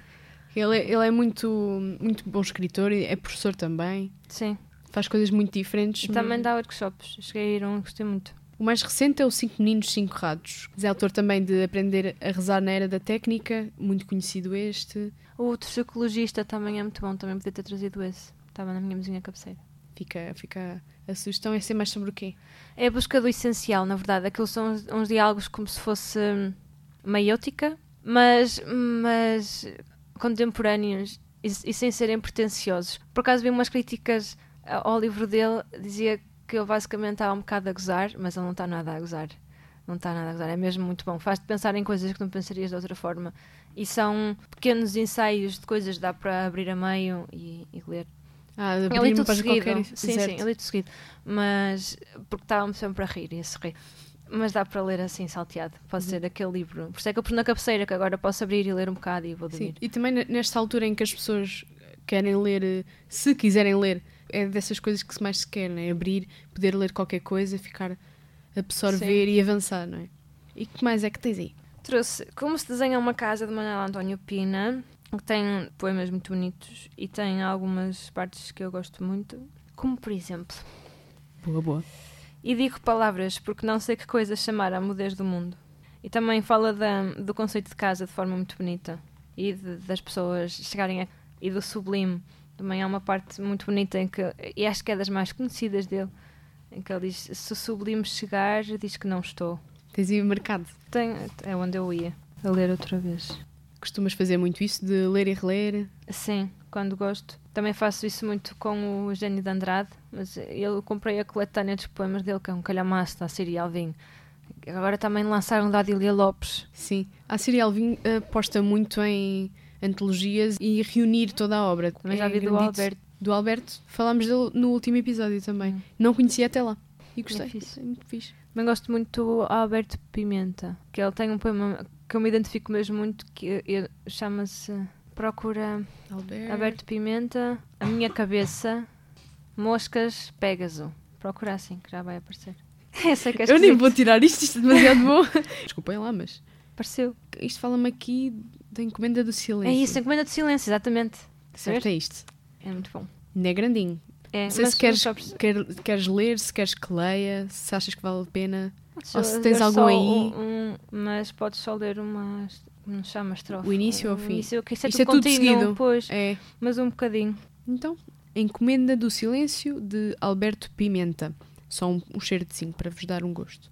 Ele é, ele é muito, muito bom escritor, e é professor também, Sim. Faz coisas muito diferentes. E também dá workshops. Cheguei a ir a um, gostei muito. O mais recente é o Cinco Meninos, Cinco Rados. É autor também de Aprender a Rezar na Era da Técnica, muito conhecido este. O outro psicologista também é muito bom, também podia ter trazido esse. Estava na minha mesinha cabeceira. Fica, fica a sugestão é ser mais sobre o quê? É a busca do essencial, na verdade. Aquilo são uns, uns diálogos como se fosse hum, meiótica, mas, mas contemporâneos e, e sem serem pretenciosos. Por acaso vi umas críticas ao livro dele, dizia que ele basicamente estava um bocado a gozar, mas ele não está nada a gozar. Não está nada a gozar, é mesmo muito bom. Faz-te pensar em coisas que não pensarias de outra forma. E são pequenos ensaios de coisas que dá para abrir a meio e, e ler. Ah, Eu li tudo seguido. qualquer. sim, certo. sim, eu li tudo seguido. Mas, porque estava-me sempre a rir e a sorrir. Mas dá para ler assim, salteado. Pode Uhum. ser aquele livro. Por isso é que eu pus na cabeceira, que agora posso abrir e ler um bocado e vou Sim, dormir. E também ne- nesta altura em que as pessoas querem ler, eh, se quiserem ler, é dessas coisas que se mais se quer, não é? Abrir, poder ler qualquer coisa, ficar, absorver e avançar, não é? E que mais é que tens aí? Trouxe Como se desenha uma casa de Manuel António Pina, que tem poemas muito bonitos e tem algumas partes que eu gosto muito. Como, por exemplo, Boa, boa. E digo palavras porque não sei que coisa chamar a mudez do mundo. E também fala da, do conceito de casa de forma muito bonita. E de- das pessoas chegarem a. e do sublime. Também há uma parte muito bonita em que. e acho que é das mais conhecidas dele. Em que ele diz: Se o sublime chegar, diz que não estou. Tens marcado. Tem, é onde eu ia. A ler outra vez. Costumas fazer muito isso de ler e reler? Sim, quando gosto. Também faço isso muito com o Eugênio de Andrade, mas eu comprei a coletânea dos poemas dele, que é um calhamaço da Siri Alvim. Agora também lançaram da Adília Lopes. Sim. A Siri Alvim aposta muito em antologias e reunir toda a obra. Também É já vi do. Alberto. Do Alberto. Falámos dele no último episódio também. Hum. Não conhecia até lá. E gostei. É fixe. É muito fixe. Também gosto muito do Alberto Pimenta, que ele tem um poema que eu me identifico mesmo muito, que chama-se Procura Alberto. Alberto Pimenta, A Minha Cabeça, Moscas, Pégaso. Procura assim, que já vai aparecer. *laughs* Sei que é Eu nem vou tirar isto, isto é demasiado bom. *laughs* Desculpem lá, mas Apareceu. isto fala-me aqui da encomenda do silêncio. É isso, Encomenda de Silêncio, exatamente. Certo, é isto. É muito bom. Não é grandinho. É, Não sei mas se queres, quer- queres ler, se queres que leia, se achas que vale a pena. só ou se tens algum aí. um- um- mas podes só ler uma. Não chama estrofe. O início ou o fim? Início, que isso é Isto é tudo tudo contínuo, seguido. Pois, É. mas um bocadinho. Então, Encomenda do Silêncio de Alberto Pimenta. Só um, um cheiro de cinco para vos dar um gosto.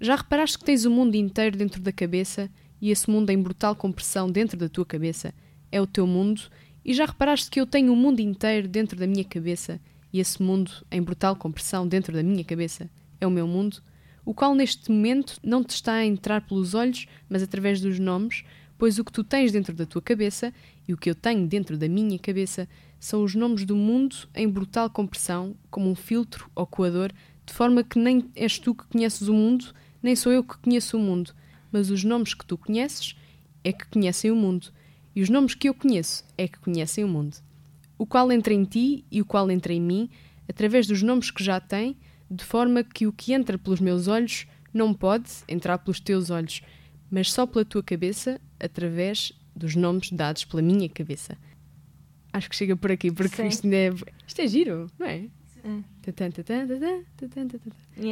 Já reparaste que tens o mundo inteiro dentro da cabeça e esse mundo em brutal compressão dentro da tua cabeça é o teu mundo? E já reparaste que eu tenho o mundo inteiro dentro da minha cabeça e esse mundo em brutal compressão dentro da minha cabeça é o meu mundo? O qual neste momento não te está a entrar pelos olhos, mas através dos nomes, pois o que tu tens dentro da tua cabeça e o que eu tenho dentro da minha cabeça são os nomes do mundo em brutal compressão, como um filtro ou coador de forma que nem és tu que conheces o mundo, nem sou eu que conheço o mundo, mas os nomes que tu conheces é que conhecem o mundo, e os nomes que eu conheço é que conhecem o mundo. O qual entra em ti e o qual entra em mim, através dos nomes que já tem, de forma que o que entra pelos meus olhos não pode entrar pelos teus olhos, mas só pela tua cabeça, através dos nomes dados pela minha cabeça. Acho que chega por aqui, porque Sim. isto, é, isto é giro, não é? É.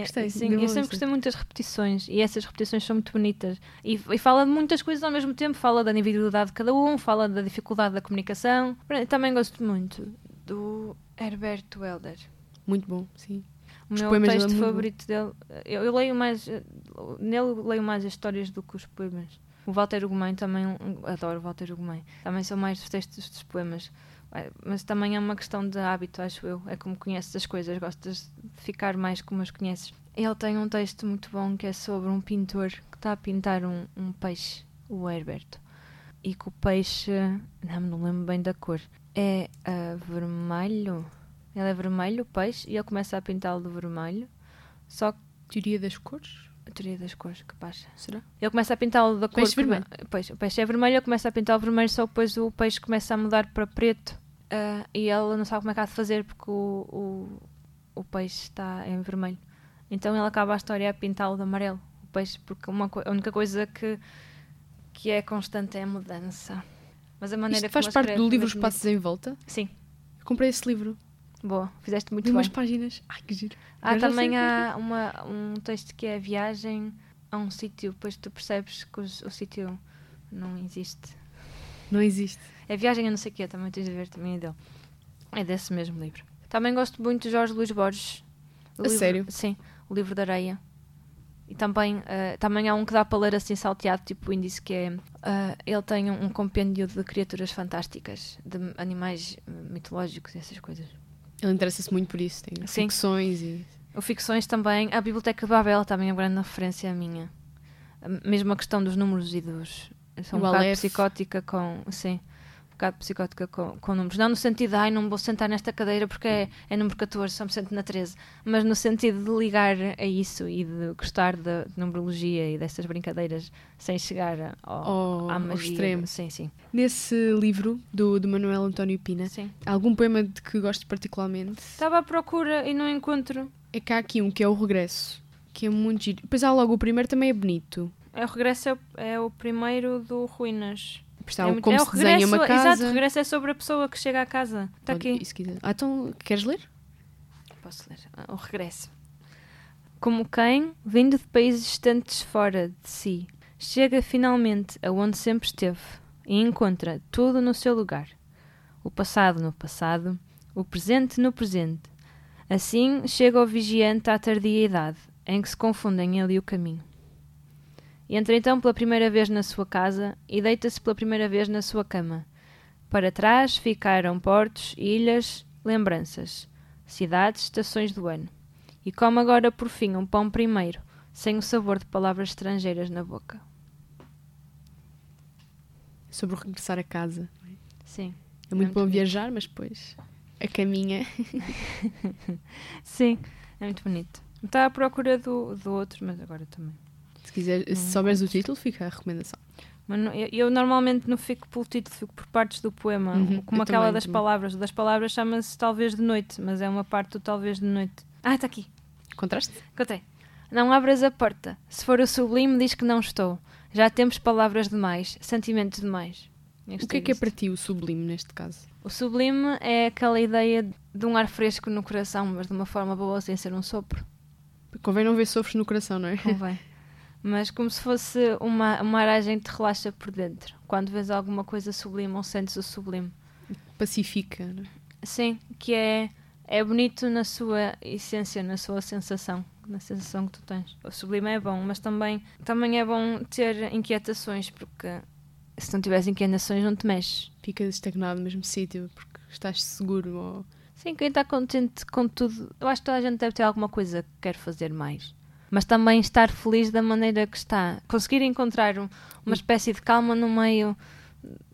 Gostei, sim, eu sempre gostei muito das repetições e essas repetições são muito bonitas. E, e fala de muitas coisas ao mesmo tempo, fala da individualidade de cada um, fala da dificuldade da comunicação. Também gosto muito do Herberto Helder. Muito bom, sim. O Os meu dele é texto bom. favorito dele, eu, eu leio mais, nele leio mais as histórias do que os poemas. O Walter Ugumem também, adoro o Walter Ugumem. Também são mais os textos dos poemas. Eh, Mas também é uma questão de hábito, acho eu. É como conheces as coisas, gostas de ficar mais como as conheces. Ele tem um texto muito bom que é sobre um pintor que está a pintar um, um peixe, o Herberto. E que o peixe, não me lembro bem da cor, é ah, vermelho. Ele é vermelho, o peixe, e ele começa a pintá-lo de vermelho. Só que Teoria das cores? A teoria das cores, que. Será? Ele começa a pintá-lo da cor. Peixe vermelho. Pois, o peixe é vermelho, ele começa a pintá-lo vermelho, só depois o peixe começa a mudar para preto. ah, e ele não sabe como é que há de fazer porque o, o, o peixe está em vermelho. Então ele acaba a história a pintá-lo de amarelo. O peixe, porque uma, a única coisa que, que é constante é a mudança. Mas a maneira Isto faz parte do é livro Os mesmo Passos em Volta? Sim, Eu comprei esse livro. Boa, fizeste muito Li bem. umas páginas. Ai, que giro. Há já também que é há uma, um texto que é a viagem a um sítio, depois tu percebes que os- o sítio não existe. Não existe. É viagem a não sei o quê, também tens de ver, também é dele. É desse mesmo livro. Também gosto muito de Jorge Luís Borges. O A livro- sério? Sim, o livro da areia. E também, eh, também há um que dá para ler assim salteado, tipo o índice, que é... eh, ele tem um, um compêndio de criaturas fantásticas, de animais mitológicos e essas coisas. Ele interessa-se muito por isso. Tem Sim. ficções e. O Ficções também. A Biblioteca de Babel também é uma grande referência minha. Mesmo a questão dos números e dos. Sou um bocado psicótica com. Sim. Um bocado psicótica com, com números. Não no sentido de, ai, não vou sentar nesta cadeira porque é, é número 14, só me sento na 13. Mas no sentido de ligar a isso e de gostar da de numerologia e dessas brincadeiras sem chegar ao, Ao- à ao magia. extremo. Sim, sim. Nesse livro do, do Manuel António Pina, sim. algum poema de que gosto particularmente? Estava à procura e não encontro. É que há aqui um que é o Regresso, que é muito giro. Depois há logo o primeiro, também é bonito. É o regresso é é o primeiro do Ruínas. Depois há é o muito- como é se desenha regresso, uma casa. Exato, o regresso é sobre a pessoa que chega à casa. Está aqui. quiser. Ah, então, queres ler? Posso ler. Ah, O regresso. Como quem, vindo de países distantes fora de si, chega finalmente aonde sempre esteve e encontra tudo no seu lugar. O passado no passado, o presente no presente. Assim chega o vigiante à tardia idade, em que se confundem ele e o caminho. Entra então pela primeira vez na sua casa e deita-se pela primeira vez na sua cama. Para trás ficaram portos, ilhas, lembranças, cidades, estações do ano. E come agora por fim um pão primeiro, sem o sabor de palavras estrangeiras na boca. Sobre o regressar a casa. Sim. É muito muito bom bonito. viajar, mas depois a caminha. *laughs* Sim, é muito bonito. Está à procura do, do outro, mas agora também. Se, quiser, se souberes o título, fica a recomendação. Mas não- eu, eu normalmente não fico pelo título, fico por partes do poema. Uhum, como aquela também, das também. palavras. Das palavras chama-se Talvez de Noite, mas é uma parte do Talvez de Noite. Ah, está aqui. Encontraste? Encontrei. Não abras a porta. Se for o sublime, diz que não estou. Já temos palavras demais, sentimentos demais. O que é que é para ti o sublime neste caso? O sublime é aquela ideia de um ar fresco no coração, mas de uma forma boa, sem ser um sopro. Convém não ver sofres no coração, não é? Convém. *laughs* mas como se fosse uma, uma aragem que te relaxa por dentro. Quando vês alguma coisa sublime ou sentes o sublime. Pacifica. Não é? Sim, que é, é bonito na sua essência, na sua sensação, na sensação que tu tens. O sublime é bom, mas também, também é bom ter inquietações, porque se não tiveres inquietações não te mexes. Ficas estagnado no mesmo sítio porque estás seguro. Ou... Sim, quem está contente com tudo, eu acho que toda a gente deve ter alguma coisa que quer fazer mais. Mas também estar feliz da maneira que está. Conseguir encontrar um- uma espécie de calma no meio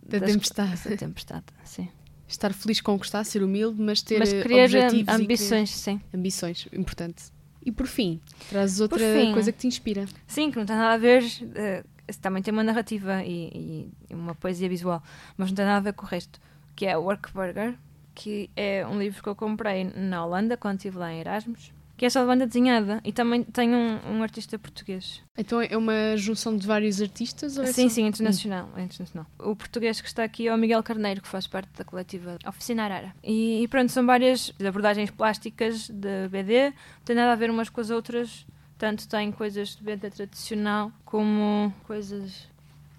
Da das- tempestade. Da tempestade, sim. Estar feliz com o que está, ser humilde, mas ter Mas eh, querer objetivos am- e ambições, sim. querer- ambições, importante. E por fim, trazes outra fim. coisa que te inspira. Sim, que não tem nada a ver. eh, também tem uma narrativa e, e uma poesia visual, mas não tem nada a ver com o resto. Que é Work Burger, que é um livro que eu comprei na Holanda quando estive lá em Erasmus. Que é só de banda desenhada e também tem um, um artista português. Então é uma junção de vários artistas? Ou é sim, só- sim, internacional, é internacional. O português que está aqui é o Miguel Carneiro, que faz parte da coletiva Oficina Arara. E, e pronto, são várias abordagens plásticas de BD, não tem nada a ver umas com as outras. Tanto tem coisas de BD tradicional como coisas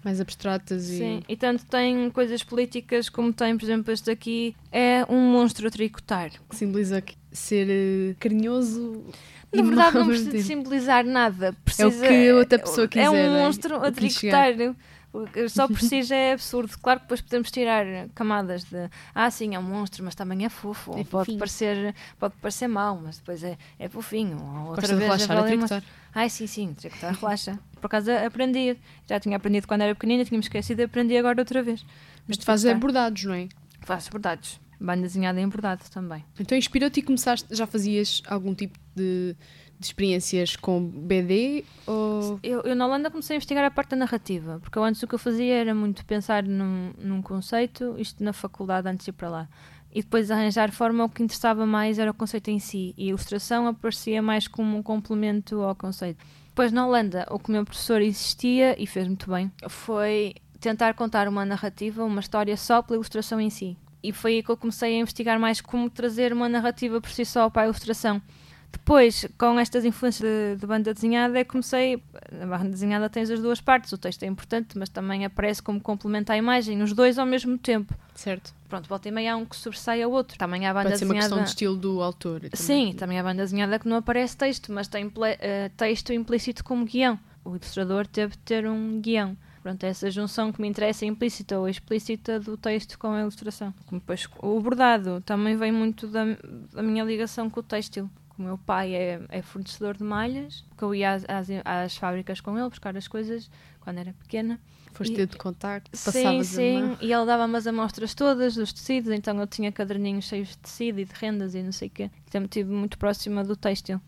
Mais abstratas e. Sim, e tanto tem coisas políticas como tem, por exemplo, este aqui é um monstro a tricotar. que simboliza que- ser eh, carinhoso. Na verdade, *laughs* não precisa de simbolizar nada. Precisa, que a outra pessoa É quiser, um é? monstro a O que tricotar. O que Só por si *laughs* já é absurdo. Claro que depois podemos tirar camadas de ah, sim, é um monstro, mas também é fofo. É pode fofinho. parecer, pode parecer mau, mas depois é, é fofinho. Ou outra Gosta de vez relaxar é a uma- tricotar. Ai, sim, sim, tricotar relaxa. Por acaso aprendi. Já tinha aprendido quando era pequenina, tinha-me esquecido e aprendi agora outra vez. Mas tu fazes bordados, não é? Faço bordados. Banda desenhada em bordado também. Então inspirou-te e começaste. Já fazias algum tipo de, de experiências com BD? Ou. Eu, eu na Holanda comecei a investigar a parte da narrativa, porque eu antes o que eu fazia era muito pensar num, num conceito, isto na faculdade antes de ir para lá. E depois de arranjar forma, o que interessava mais era o conceito em si. E a ilustração aparecia mais como um complemento ao conceito. Depois na Holanda, o que o meu professor insistia, e fez muito bem, foi tentar contar uma narrativa, uma história só pela ilustração em si. E foi aí que eu comecei a investigar mais como trazer uma narrativa por si só para a ilustração. Depois, com estas influências de, de banda desenhada, comecei. A banda desenhada tens as duas partes, o texto é importante, mas também aparece como complemento à imagem, os dois ao mesmo tempo. Certo. Pronto, volta e meia há um que sobressai ao outro. Também há a banda Pode ser uma desenhada. questão de estilo do autor. também. Sim, também há banda desenhada que não aparece texto, mas tem eh, texto implícito como guião. O ilustrador teve de ter um guião. Pronto, essa junção que me interessa é implícita ou explícita do texto com a ilustração. Depois, o bordado também vem muito da, da minha ligação com o têxtil. O meu pai é, é fornecedor de malhas, que eu ia às, às, às fábricas com ele buscar as coisas quando era pequena. Foste E- ter de contacto, Sim, sim. E ele dava-me as amostras todas dos tecidos, então eu tinha caderninhos cheios de tecido e de rendas e não sei o quê. Sempre estive muito próxima do têxtil.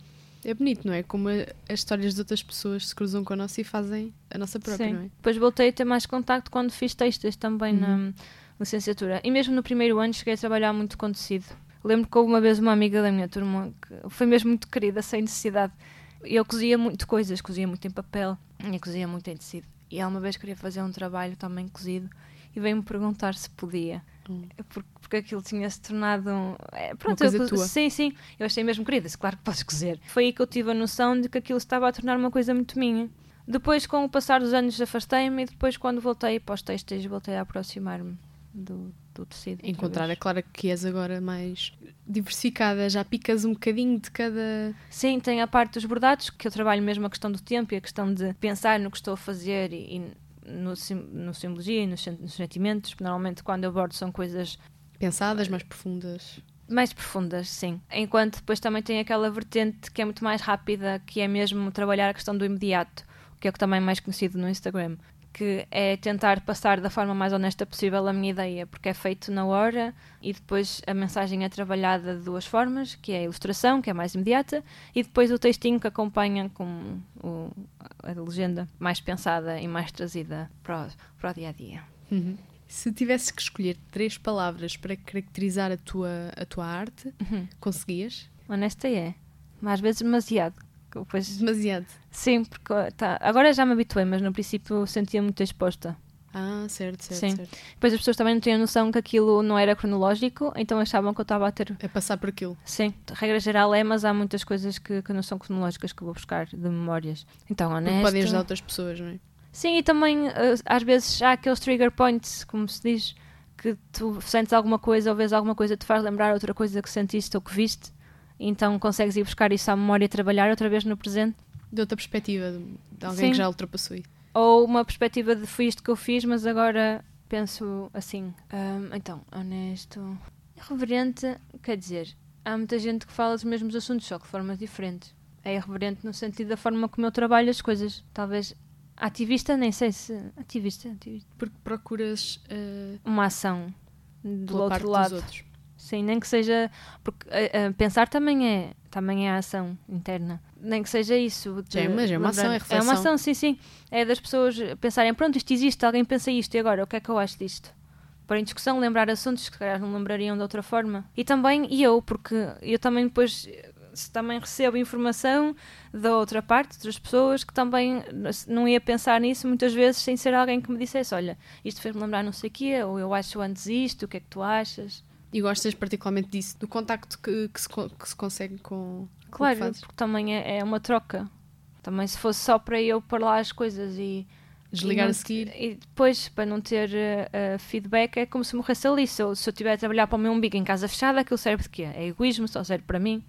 É bonito, não é? Como as histórias de outras pessoas se cruzam com a nossa e fazem a nossa própria, Sim. não é? Depois voltei a ter mais contacto quando fiz textos também Uhum. na licenciatura. E mesmo no primeiro ano cheguei a trabalhar muito com tecido. Lembro que houve uma vez uma amiga da minha turma que foi mesmo muito querida, sem necessidade. Eu cozia muito coisas, cozia muito em papel e cozia muito em tecido. E ela uma vez queria fazer um trabalho também cozido e veio-me perguntar se podia. Hum. Porque, porque aquilo tinha se tornado. um- é, pronto, coisa eu, tua. Sim, sim. Eu achei mesmo querida, claro que podes cozer. Foi aí que eu tive a noção de que aquilo estava a tornar uma coisa muito minha. Depois, com o passar dos anos, afastei-me e depois, quando voltei para os textos, voltei a aproximar-me do, do tecido. Encontrar, é claro que és agora mais diversificada, já picas um bocadinho de cada. Sim, tem a parte dos bordados, que eu trabalho mesmo a questão do tempo e a questão de pensar no que estou a fazer e, e no, sim- no simbologia e nos, nos sentimentos. Normalmente, quando eu bordo, são coisas pensadas, mais profundas. mais profundas, sim. Enquanto depois também tem aquela vertente que é muito mais rápida, que é mesmo trabalhar a questão do imediato, que é o que também é mais conhecido no Instagram. Que é tentar passar da forma mais honesta possível a minha ideia, porque é feito na hora e depois a mensagem é trabalhada de duas formas, que é a ilustração, que é mais imediata, e depois o textinho que acompanha com o- a legenda mais pensada e mais trazida para o, para o dia a dia. Uhum. Se tivesses que escolher três palavras para caracterizar a tua, a tua arte, Uhum. conseguias? Honesta é, mas às vezes demasiado. Depois Demasiado. Sim, porque tá, agora já me habituei, mas no princípio eu sentia muito exposta. Ah, certo, certo, Sim. certo. Depois as pessoas também não tinham noção que aquilo não era cronológico, então achavam que eu estava a ter. É passar por aquilo. Sim, regra geral é, mas há muitas coisas que, que não são cronológicas que eu vou buscar de memórias. Então, honesto. podem ajudar outras pessoas, não é? Sim, e também eh, às vezes há aqueles trigger points, como se diz, que tu sentes alguma coisa ou vês alguma coisa te faz lembrar outra coisa que sentiste ou que viste, então consegues ir buscar isso à memória e trabalhar outra vez no presente. De outra perspectiva, de alguém Sim. que já ultrapassou. Ou uma perspectiva de foi isto que eu fiz, mas agora penso assim. "Hum, então, honesto. Irreverente, quer dizer, há muita gente que fala dos mesmos assuntos, só que de formas diferentes. É irreverente no sentido da forma como eu trabalho as coisas. Talvez ativista, nem sei se. Ativista, ativista. Porque procuras uh, Uma ação do outro lado. dos outros. Sim, nem que seja. Porque eh, eh, pensar também é. também é a ação interna. Nem que seja isso. Já é, mas é uma ação, é É reflexão. uma ação, sim, sim. É das pessoas pensarem, pronto, isto existe, alguém pensa isto, e agora, o que é que eu acho disto? Pôr em discussão, lembrar assuntos que se calhar não lembrariam de outra forma. E também, e eu, porque eu também depois se também recebo informação da outra parte, de outras pessoas, que também não ia pensar nisso muitas vezes sem ser alguém que me dissesse: Olha, isto fez-me lembrar não sei o quê, ou eu acho antes isto, o que é que tu achas? E gostas particularmente disso, do contacto que, que, se, que se consegue com. Claro, com porque também é, é, uma troca. Também se fosse só para eu pôr lá as coisas e. Desligar e não, a seguir. E depois, para não ter uh, feedback, é como se morresse ali. Se eu, se eu estiver a trabalhar para o meu umbigo em casa fechada, aquilo serve de quê? É egoísmo, só serve para mim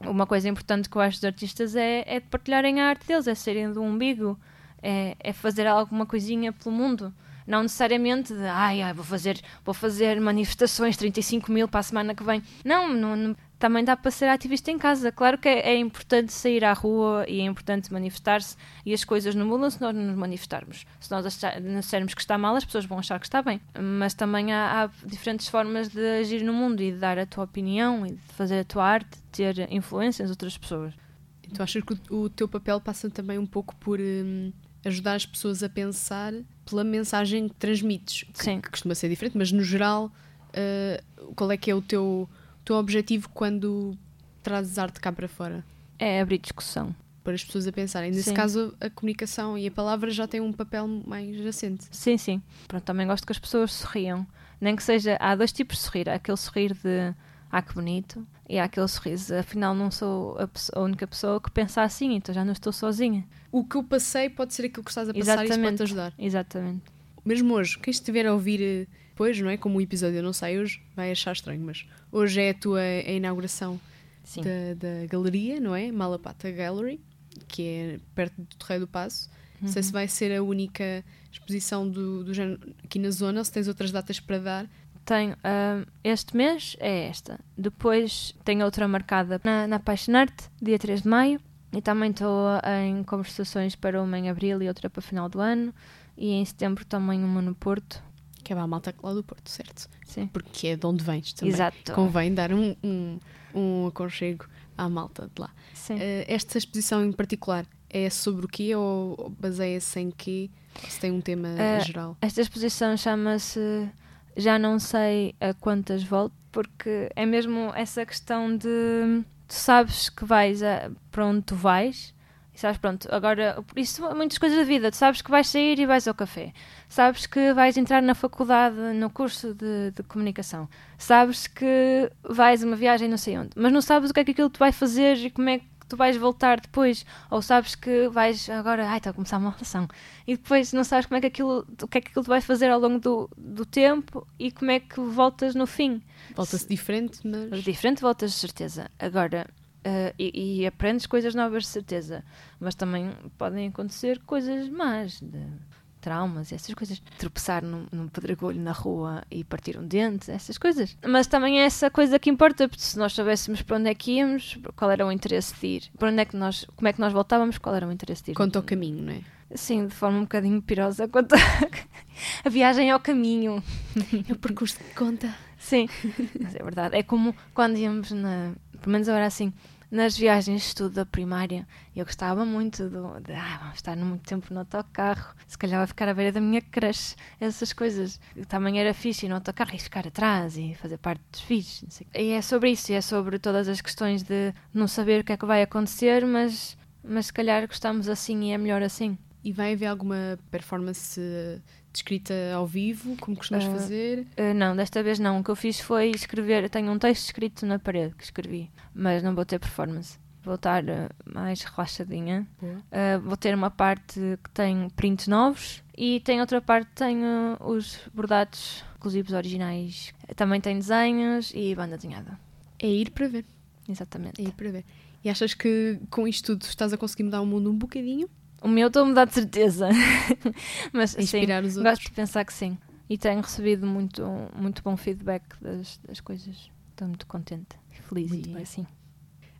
uma coisa importante que eu acho dos artistas é, é partilharem a arte deles, é serem do umbigo, é, é fazer alguma coisinha pelo mundo. Não necessariamente de, ai, ai, vou fazer, vou fazer manifestações, 35 mil para a semana que vem. Não, não, não também dá para ser ativista em casa. Claro que é, é importante sair à rua e é importante manifestar-se e as coisas não mudam se nós não nos manifestarmos. Se nós dissermos que está mal, as pessoas vão achar que está bem. Mas também há, há, diferentes formas de agir no mundo e de dar a tua opinião e de fazer a tua arte, de ter influência nas outras pessoas. Tu achas que o, o teu papel passa também um pouco por hum, ajudar as pessoas a pensar pela mensagem que transmites? Que, Sim. Que costuma ser diferente, mas no geral, uh, qual é que é o teu teu objetivo quando trazes arte cá para fora? É abrir discussão. Para as pessoas a pensarem. Nesse sim. caso, a comunicação e a palavra já têm um papel mais assente. Sim, sim. Pronto, também gosto que as pessoas sorriam. Nem que seja. Há dois tipos de sorrir. Há aquele sorrir de. Ah, que bonito. E há aquele sorriso. Afinal, não sou a, pessoa, a única pessoa que pensa assim, então já não estou sozinha. O que eu passei pode ser aquilo que estás a passar Exatamente. e isso pode-te ajudar. Exatamente. Mesmo hoje, quem estiver a ouvir eh, depois, não é? Como o episódio não sai hoje, vai achar estranho, mas hoje é a tua a inauguração da, da, galeria, não é? Malapata Gallery, que é perto do Terreiro do Passo. Uhum. Não sei se uhum. vai ser a única exposição do, do género aqui na zona ou se tens outras datas para dar. Tenho. Este mês é esta. Depois tenho outra marcada na, na Apaixonarte, dia 3 de maio. E também estou em conversações para uma em abril e outra para final do ano. E em setembro também uma no Porto, que é a malta lá do Porto, certo? Sim. Porque é de onde vens também. Exato. Convém dar um, um, um aconchego à malta de lá. Sim. Uh, esta exposição em particular é sobre o quê ou baseia-se em quê? Se tem um tema uh, geral? Esta exposição chama-se Já Não Sei a Quantas Volto, porque é mesmo essa questão de tu sabes que vais a, para onde tu vais e sabes, pronto, agora, isso muitas coisas da vida. Tu sabes que vais sair e vais ao café. Sabes que vais entrar na faculdade, no curso de, de comunicação. Sabes que vais a uma viagem não sei onde. Mas não sabes o que é que aquilo te vai fazer e como é que tu vais voltar depois. Ou sabes que vais agora, ai, está a começar uma relação. E depois não sabes como é que aquilo, o que é que aquilo te vai fazer ao longo do, do tempo e como é que voltas no fim. Volta-se diferente, mas. Diferente, voltas de certeza. Agora, Uh, e, e, aprendes coisas novas de certeza, mas também podem acontecer coisas más, de traumas, essas coisas. Tropeçar num, num pedregulho na rua e partir um dente, essas coisas. Mas também é essa coisa que importa, porque se nós soubéssemos para onde é que íamos, qual era o interesse de ir, para onde é que nós, como é que nós voltávamos, qual era o interesse de ir. Quanto ao caminho, não é? Sim, de forma um bocadinho pirosa, quanto a, *laughs* a viagem ao caminho. É o percurso que conta. Sim, mas é verdade. É como quando íamos na. Pelo menos agora assim, nas viagens de estudo da primária, eu gostava muito do, de ah, vamos estar muito tempo no autocarro, se calhar vai ficar à beira da minha crush, essas coisas. Também era fixe ir no autocarro e ficar atrás e fazer parte dos filhos. E é sobre isso, e é sobre todas as questões de não saber o que é que vai acontecer, mas, mas se calhar gostamos assim e é melhor assim. E vai haver alguma performance escrita ao vivo, como costumas uh, fazer? Uh, não, desta vez não. O que eu fiz foi escrever. Tenho um texto escrito na parede que escrevi, mas não vou ter performance. Vou estar uh, mais relaxadinha. vou ter uma parte que tem prints novos e tem outra parte que tem os bordados, inclusive os originais. Também tem desenhos e banda desenhada. É ir para ver. Exatamente. É ir para ver. E achas que com isto tudo estás a conseguir mudar o mundo um bocadinho? O meu estou a mudar de certeza. *laughs* Mas Inspirar sim, os outros. gosto de pensar que sim. E tenho recebido muito, muito bom feedback das, das coisas. Estou muito contente, feliz muito e bem. assim.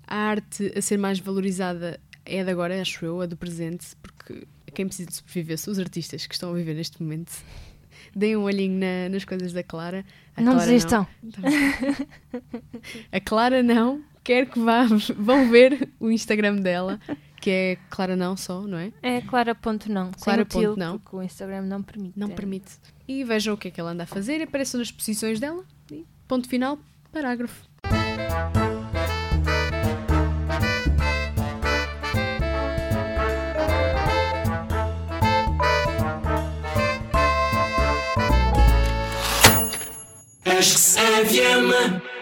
A arte a ser mais valorizada é de agora, acho eu, a do presente, porque quem precisa de sobreviver são os artistas que estão a viver neste momento. *laughs* Deem um olhinho na, nas coisas da Clara. A não Clara desistam. Não. *laughs* a Clara não, quero que vá, vão ver o Instagram dela, que é Clara Não só, não é? É clara.não. Clara sem o til, ponto não. Porque o Instagram não permite. Não permite. E vejam o que é que ela anda a fazer, apareçam nas posições dela e ponto final, parágrafo. RCFM